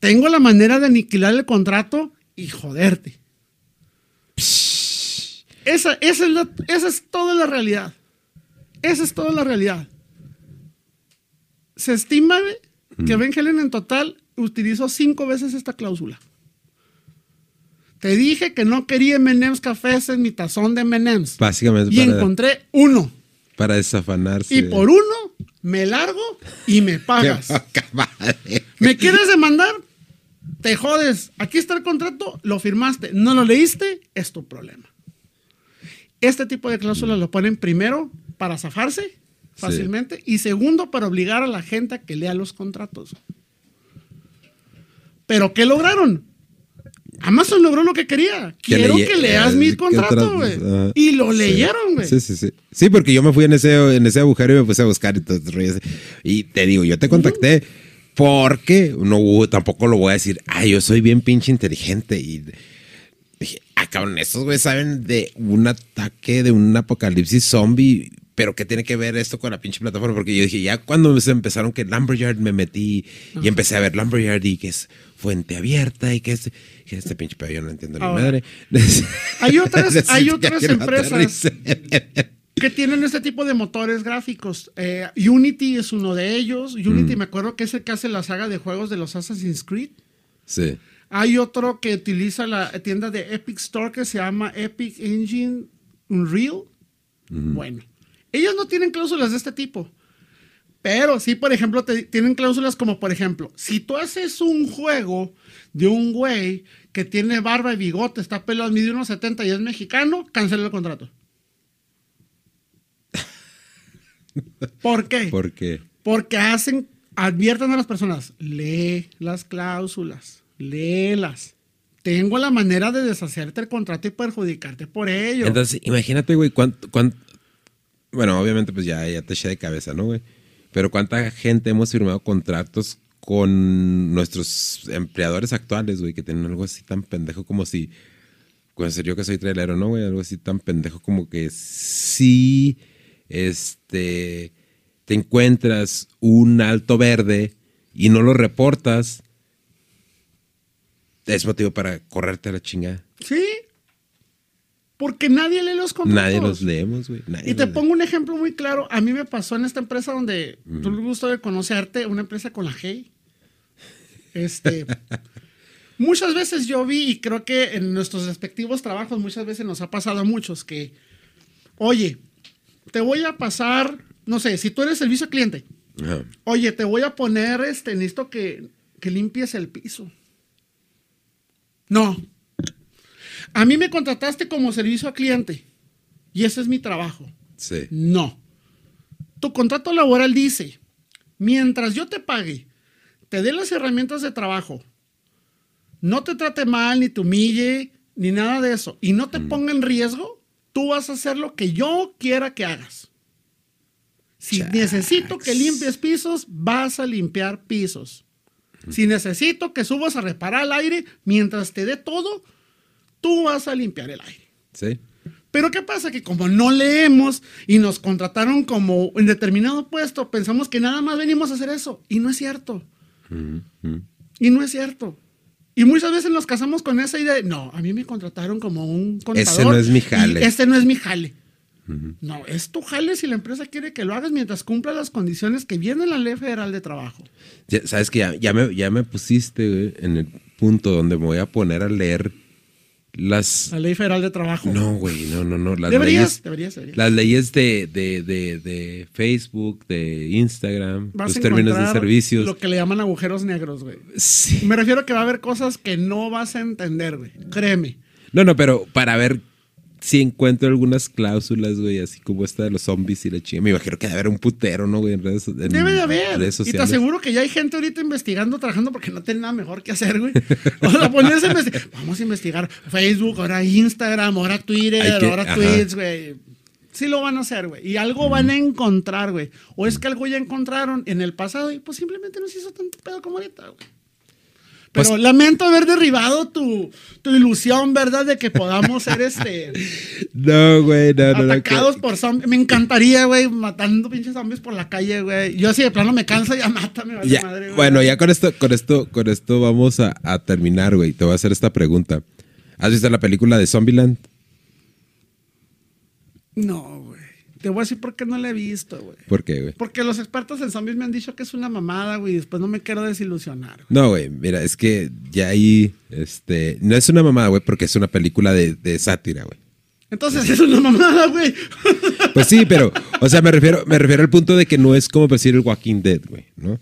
tengo la manera de aniquilar el contrato y joderte. Esa, esa es, la- esa es toda la realidad. Esa es toda la realidad. Se estima que Ben Helen en total utilizó cinco veces esta cláusula. Te dije que no quería M&M's cafés en mi tazón de M&M's. Básicamente Y para, encontré uno. para desafanarse. Y por uno me largo y me pagas. ¿Me quieres demandar? Te jodes. Aquí está el contrato, lo firmaste. No lo leíste, es tu problema. Este tipo de cláusulas lo ponen primero para zafarse fácilmente y segundo para obligar a la gente a que lea los contratos. ¿Pero qué lograron? Amazon logró lo que quería. Que Quiero que leas eh, mi contrato, güey. ajá. Y lo Sí. leyeron, güey. Sí, sí, sí. Sí, porque yo me fui en ese, en ese agujero y me puse a buscar ese. Y te digo, yo te contacté porque no tampoco lo voy a decir, ay, yo soy bien pinche inteligente. Y dije, ah, cabrón, estos güeyes saben de un ataque, de un apocalipsis zombie. Pero ¿qué tiene que ver esto con la pinche plataforma? Porque yo dije, ya cuando se empezaron que Lumberyard me metí y empecé a ver Lumberyard y que es fuente abierta y que es que este pinche pedo yo no entiendo ni Ahora, madre. hay otras- hay otras empresas. que tienen este tipo de motores gráficos. Eh, Unity es uno de ellos. Unity Mm. me acuerdo que es el que hace la saga de juegos de los Assassin's Creed. Sí. Hay otro que utiliza la tienda de Epic Store que se llama Epic Engine Unreal. Bueno, ellos no tienen cláusulas de este tipo. Pero sí, por ejemplo, te- tienen cláusulas como, por ejemplo, si tú haces un juego de un güey que tiene barba y bigote, está pelado, mide unos 70 y es mexicano, cancela el contrato. ¿Por qué? Porque. Porque hacen, advierten a las personas, lee las cláusulas, léelas. Tengo la manera de deshacerte el contrato y perjudicarte por ello. Entonces, imagínate, güey, cuánto, cuánto. Bueno, obviamente, pues ya, ya te eché de cabeza, ¿no, güey? Pero cuánta gente hemos firmado contratos con nuestros empleadores actuales, güey, que tienen algo así tan pendejo como si. Pues yo que soy trailero, ¿no, güey? Algo así tan pendejo como que si este te encuentras un alto verde y no lo reportas, es motivo para correrte a la chingada. Sí. Porque nadie lee los contratos. Nadie los leemos, güey. Y te pongo un ejemplo muy claro. A mí me pasó en esta empresa donde tú le gusto de conocerte, una empresa con la G. Este. muchas veces yo vi, y creo que en nuestros respectivos trabajos, muchas veces nos ha pasado a muchos que, oye, te voy a pasar, no sé, si tú eres servicio al cliente. Ajá. oye, te voy a poner, este, necesito que, que limpies el piso. No. A mí me contrataste como servicio al cliente y ese es mi trabajo. Sí. No. Tu contrato laboral dice, mientras yo te pague, te dé las herramientas de trabajo, no te trate mal, ni te humille, ni nada de eso, y no te ponga en riesgo, tú vas a hacer lo que yo quiera que hagas. Si Chax. necesito que limpies pisos, vas a limpiar pisos. Si necesito que subas a reparar el aire, mientras te dé todo, tú vas a limpiar el aire. Sí. Pero ¿qué pasa? Que como no leemos y nos contrataron como en determinado puesto, pensamos que nada más venimos a hacer eso. Y no es cierto. Y no es cierto. Y muchas veces nos casamos con esa idea de, no, a mí me contrataron como un contador. Ese no es mi jale. Este no es mi jale. No, es tu jale si la empresa quiere que lo hagas mientras cumpla las condiciones que viene en la ley federal de trabajo. Ya- Sabes que ya, ya me, ya me pusiste güey, en el punto donde me voy a poner a leer las. La ley federal de trabajo. No, güey, no, no, no. Las deberías, leyes, deberías, deberías. las leyes de, de, de, de Facebook, de Instagram, Vas los términos de servicios. Lo que le llaman agujeros negros, güey. Sí. Me refiero a que va a haber cosas que no vas a entender, güey. Créeme. No, no, pero para ver si encuentro algunas cláusulas, güey, así como esta de los zombies y la chinga. Me imagino que debe haber un putero, ¿no, güey? En redes, en Debe de haber. redes Y te sociales. aseguro que ya hay gente ahorita investigando, trabajando porque no tiene nada mejor que hacer, güey. O sea, ponerse a investigar. Vamos a investigar Facebook, ahora Instagram, ahora Twitter, que- ahora ajá. Tweets, güey. Sí lo van a hacer, güey. Y algo van a encontrar, güey. O es que algo ya encontraron en el pasado y pues simplemente no se hizo tanto pedo como ahorita, güey. Pero Pues- lamento haber derribado tu, tu ilusión, ¿verdad? De que podamos ser este No, güey, no, no, no. atacados por zombies. Me encantaría, güey, matando pinches zombies por la calle, güey. Yo así de plano me canso, ya mátame, vale Ya, madre, güey. bueno, ya con esto, con esto, con esto vamos a, a terminar, güey. Te voy a hacer esta pregunta. ¿Has visto la película de Zombieland? No, güey. Te voy a decir por qué no la he visto, güey. ¿Por qué, güey? Porque los expertos en zombies me han dicho que es una mamada, güey. y Después no me quiero desilusionar. güey. No, güey, mira, es que ya ahí, este, no es una mamada, güey, porque es una película de, de sátira, güey. Entonces es una mamada, güey. Pues sí, pero, o sea, me refiero, me refiero al punto de que no es como decir el Walking Dead, güey, ¿no?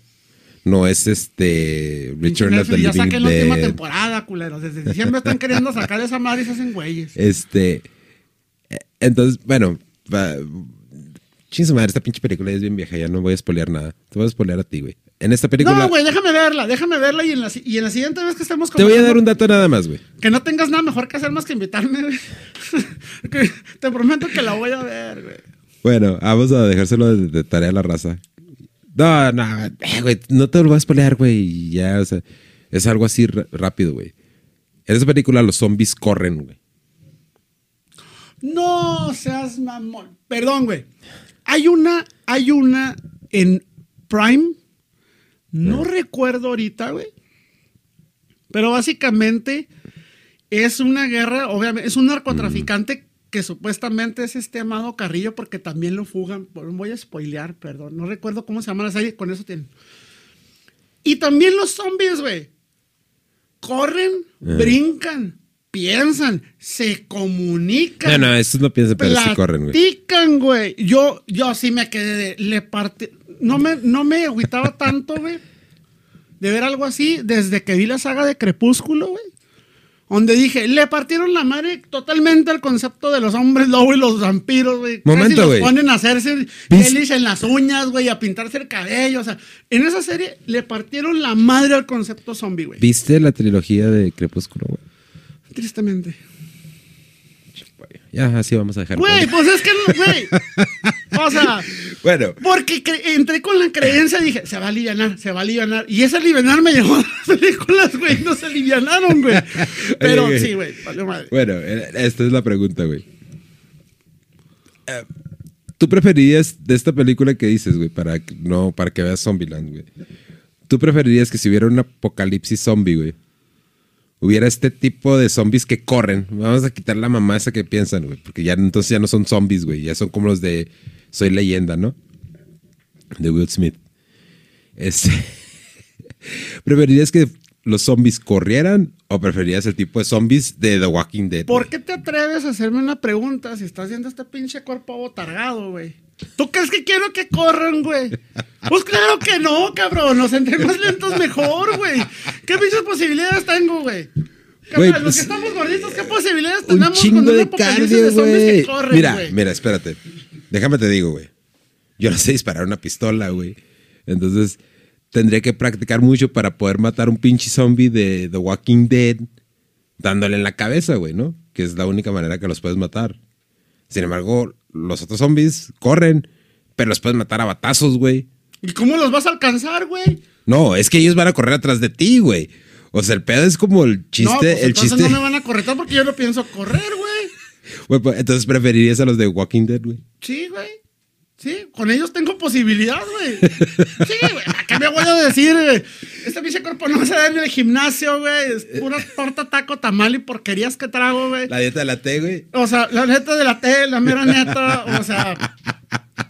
No es este Return of the Netflix, ya Living saquen la última temporada, culeros. Desde diciembre están queriendo sacar esa madre y se hacen güeyes. Este, eh, entonces, bueno, su madre, esta pinche película es bien vieja, ya no voy a spoilear nada. Te voy a spoilear a ti, güey. En esta película, No, güey, déjame verla, déjame verla y en la, y en la siguiente vez que estemos te voy a dar un dato nada más, güey. Que no tengas nada mejor que hacer más que invitarme, güey. Te prometo que la voy a ver, güey. Bueno, vamos a dejárselo de, de tarea a la raza. No, no, eh, güey, no te lo voy a spoilear, güey. Ya, o sea, es algo así rápido, güey. En esa película los zombies corren, güey. No seas mamón. Perdón, güey. Hay una, hay una en Prime. No recuerdo ahorita, güey. Pero básicamente es una guerra, obviamente, es un narcotraficante que supuestamente es este Amado Carrillo, porque también lo fugan. Voy a spoilear, perdón. No recuerdo cómo se llama la serie, con eso tienen. Y también los zombies, güey. Corren, brincan, piensan, se comunican. No, no, eso no piensa, pero sí corren, güey. Platican, güey. Yo, yo sí me quedé de. Le parte. No me, no me agüitaba tanto, güey. De ver algo así desde que vi la saga de Crepúsculo, güey. Donde dije, le partieron la madre totalmente al concepto de los hombres lobo y los vampiros, güey. Casi Momento, los güey. ponen a hacerse gelis en las uñas, güey, a pintarse el cabello. O sea, en esa serie le partieron la madre al concepto zombie, güey. ¿Viste la trilogía de Crepúsculo, güey? Tristemente. Ya, así vamos a dejar. Güey, pues es que, no, güey. O sea, Bueno, porque entré con la creencia y dije, se va a alivianar, se va a alivianar. Y ese alivianar me llevó a las películas, güey. No se alivianaron, güey. Pero sí, güey. bueno, eh, esta es la pregunta, güey. Eh, ¿Tú preferirías de esta película que dices, güey, para no, para que veas Zombieland, güey? ¿Tú preferirías que si hubiera un apocalipsis zombie, güey? Hubiera este tipo de zombies que corren. Vamos a quitar la mamá esa que piensan, güey. Porque ya entonces ya no son zombies, güey. Ya son como los de Soy leyenda, ¿no? De Will Smith. Este. ¿Preferirías que los zombies corrieran o preferirías el tipo de zombies de The Walking Dead? ¿Por qué te atreves a hacerme una pregunta si estás viendo este pinche cuerpo abotargado, güey? ¿Tú crees que quiero que corran, güey? Pues claro que no, cabrón. Nos entre más lentos mejor, güey. ¿Qué pinches posibilidades tengo, güey? Pues, los que estamos gorditos, ¿qué posibilidades Un tenemos chingo con un de cardio, de zombies que güey. corren, Mira, güey? mira, espérate. Déjame te digo, güey. Yo no sé disparar una pistola, güey. Entonces, tendría que practicar mucho para poder matar un pinche zombie de The Walking Dead dándole en la cabeza, güey, ¿no? Que es la única manera que los puedes matar. Sin embargo, los otros zombies corren, pero los puedes matar a batazos, güey. ¿Y cómo los vas a alcanzar, güey? No, es que ellos van a correr atrás de ti, güey. O sea, el pedo es como el chiste, no, pues el entonces chiste. no me van a corretar porque yo no pienso correr, güey. Güey, pues, entonces preferirías a los de Walking Dead, güey. Sí, güey. Sí, con ellos tengo posibilidad, güey. Sí, güey. ¿A ¿Qué me voy a decir, güey? Este pinche cuerpo no se da en el gimnasio, güey. Es pura torta, taco, tamal y porquerías que trago, güey. La dieta de la T, güey. O sea, la neta de la T, la mera neta. O sea,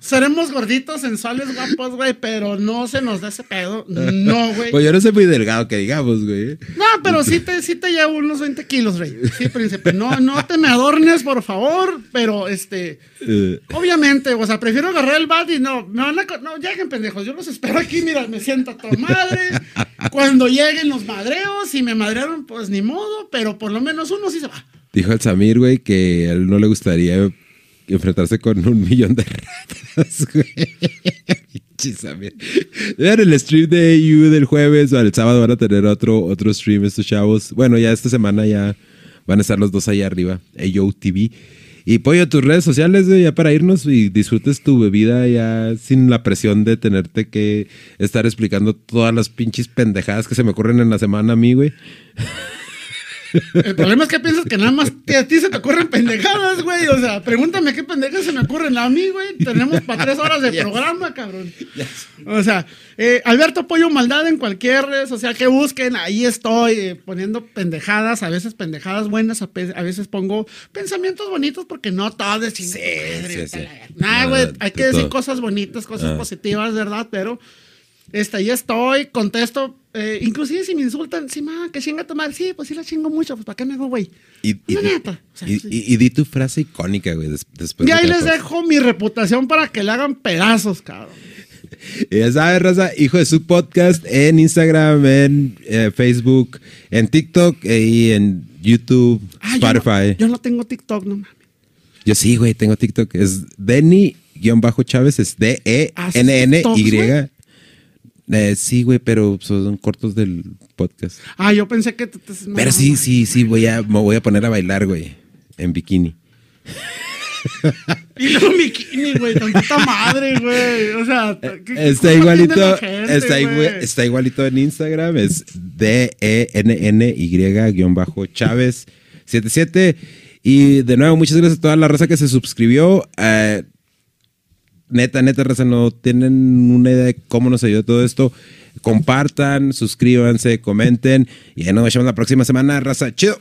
seremos gorditos, sensuales, guapos, güey, pero no se nos da ese pedo. No, güey. Pues yo no soy muy delgado, que digamos, güey. No, pero sí te, sí te llevo unos 20 kilos, rey. Sí, príncipe. No, no te me adornes, por favor, pero este. Eh, Obviamente, o sea, prefiero agarrar el bat y no, me van a. No, lleguen pendejos, yo los espero aquí, mira, me siento a toda madre. Cuando lleguen los madreos, si me madrearon, pues ni modo, pero por lo menos uno sí se va. dijo el Samir, güey, que a él no le gustaría enfrentarse con un millón de ratas, güey. Vean el stream de You del jueves o el sábado van a tener otro, otro stream estos chavos. Bueno, ya esta semana ya van a estar los dos ahí arriba, AYO TV. Y pollo tus redes sociales, güey, ya para irnos y disfrutes tu bebida ya sin la presión de tenerte que estar explicando todas las pinches pendejadas que se me ocurren en la semana a mí, güey. El problema es que piensas que nada más que a ti se te ocurren pendejadas, güey. O sea, pregúntame qué pendejadas se me ocurren a mí, güey. Tenemos para tres horas de programa, cabrón. O sea, eh, Alberto Pollo Maldad en cualquier red social que busquen, ahí estoy eh, poniendo pendejadas, a veces pendejadas buenas, a, pe- a veces pongo pensamientos bonitos porque no todo es sí, sí. Nah, No, güey, hay que decir todo. cosas bonitas, cosas Ah. positivas, ¿verdad? Pero este, ahí estoy, contesto. Eh, inclusive si me insultan, sí, ma, que chinga tu madre. Sí, pues sí la chingo mucho, pues ¿para qué me hago, güey? Y, di- neta, o sea, y- sí. y- y di tu frase icónica, güey, des- después Y ahí les dejo mi reputación para que le hagan pedazos, cabrón. Ya sabes, raza, hijo de su podcast en Instagram, en eh, Facebook, en TikTok eh, y en YouTube, Ah, yo no- Spotify. Yo no, tengo TikTok, no mames. Yo sí, güey, tengo TikTok. Es Denny-Chávez, es D-E-N-N-Y. Eh, sí, güey, pero son cortos del podcast. Ah, yo pensé que... te- te- pero sí, sí, sí, voy a, me voy a poner a bailar, güey, en bikini. Y luego bikini, güey, madre, güey. O sea, ¿qué- qué Eh, Está igualito, gente, está, güey? igua- está igualito en Instagram, es E D-E-N-N-Y-Chávez 77. Y de nuevo, muchas gracias a toda la raza que se suscribió. Eh, neta, neta, raza, no tienen una idea de cómo nos ayudó todo esto. Compartan, suscríbanse, comenten. Y ya nos vemos la próxima semana, raza. Chido.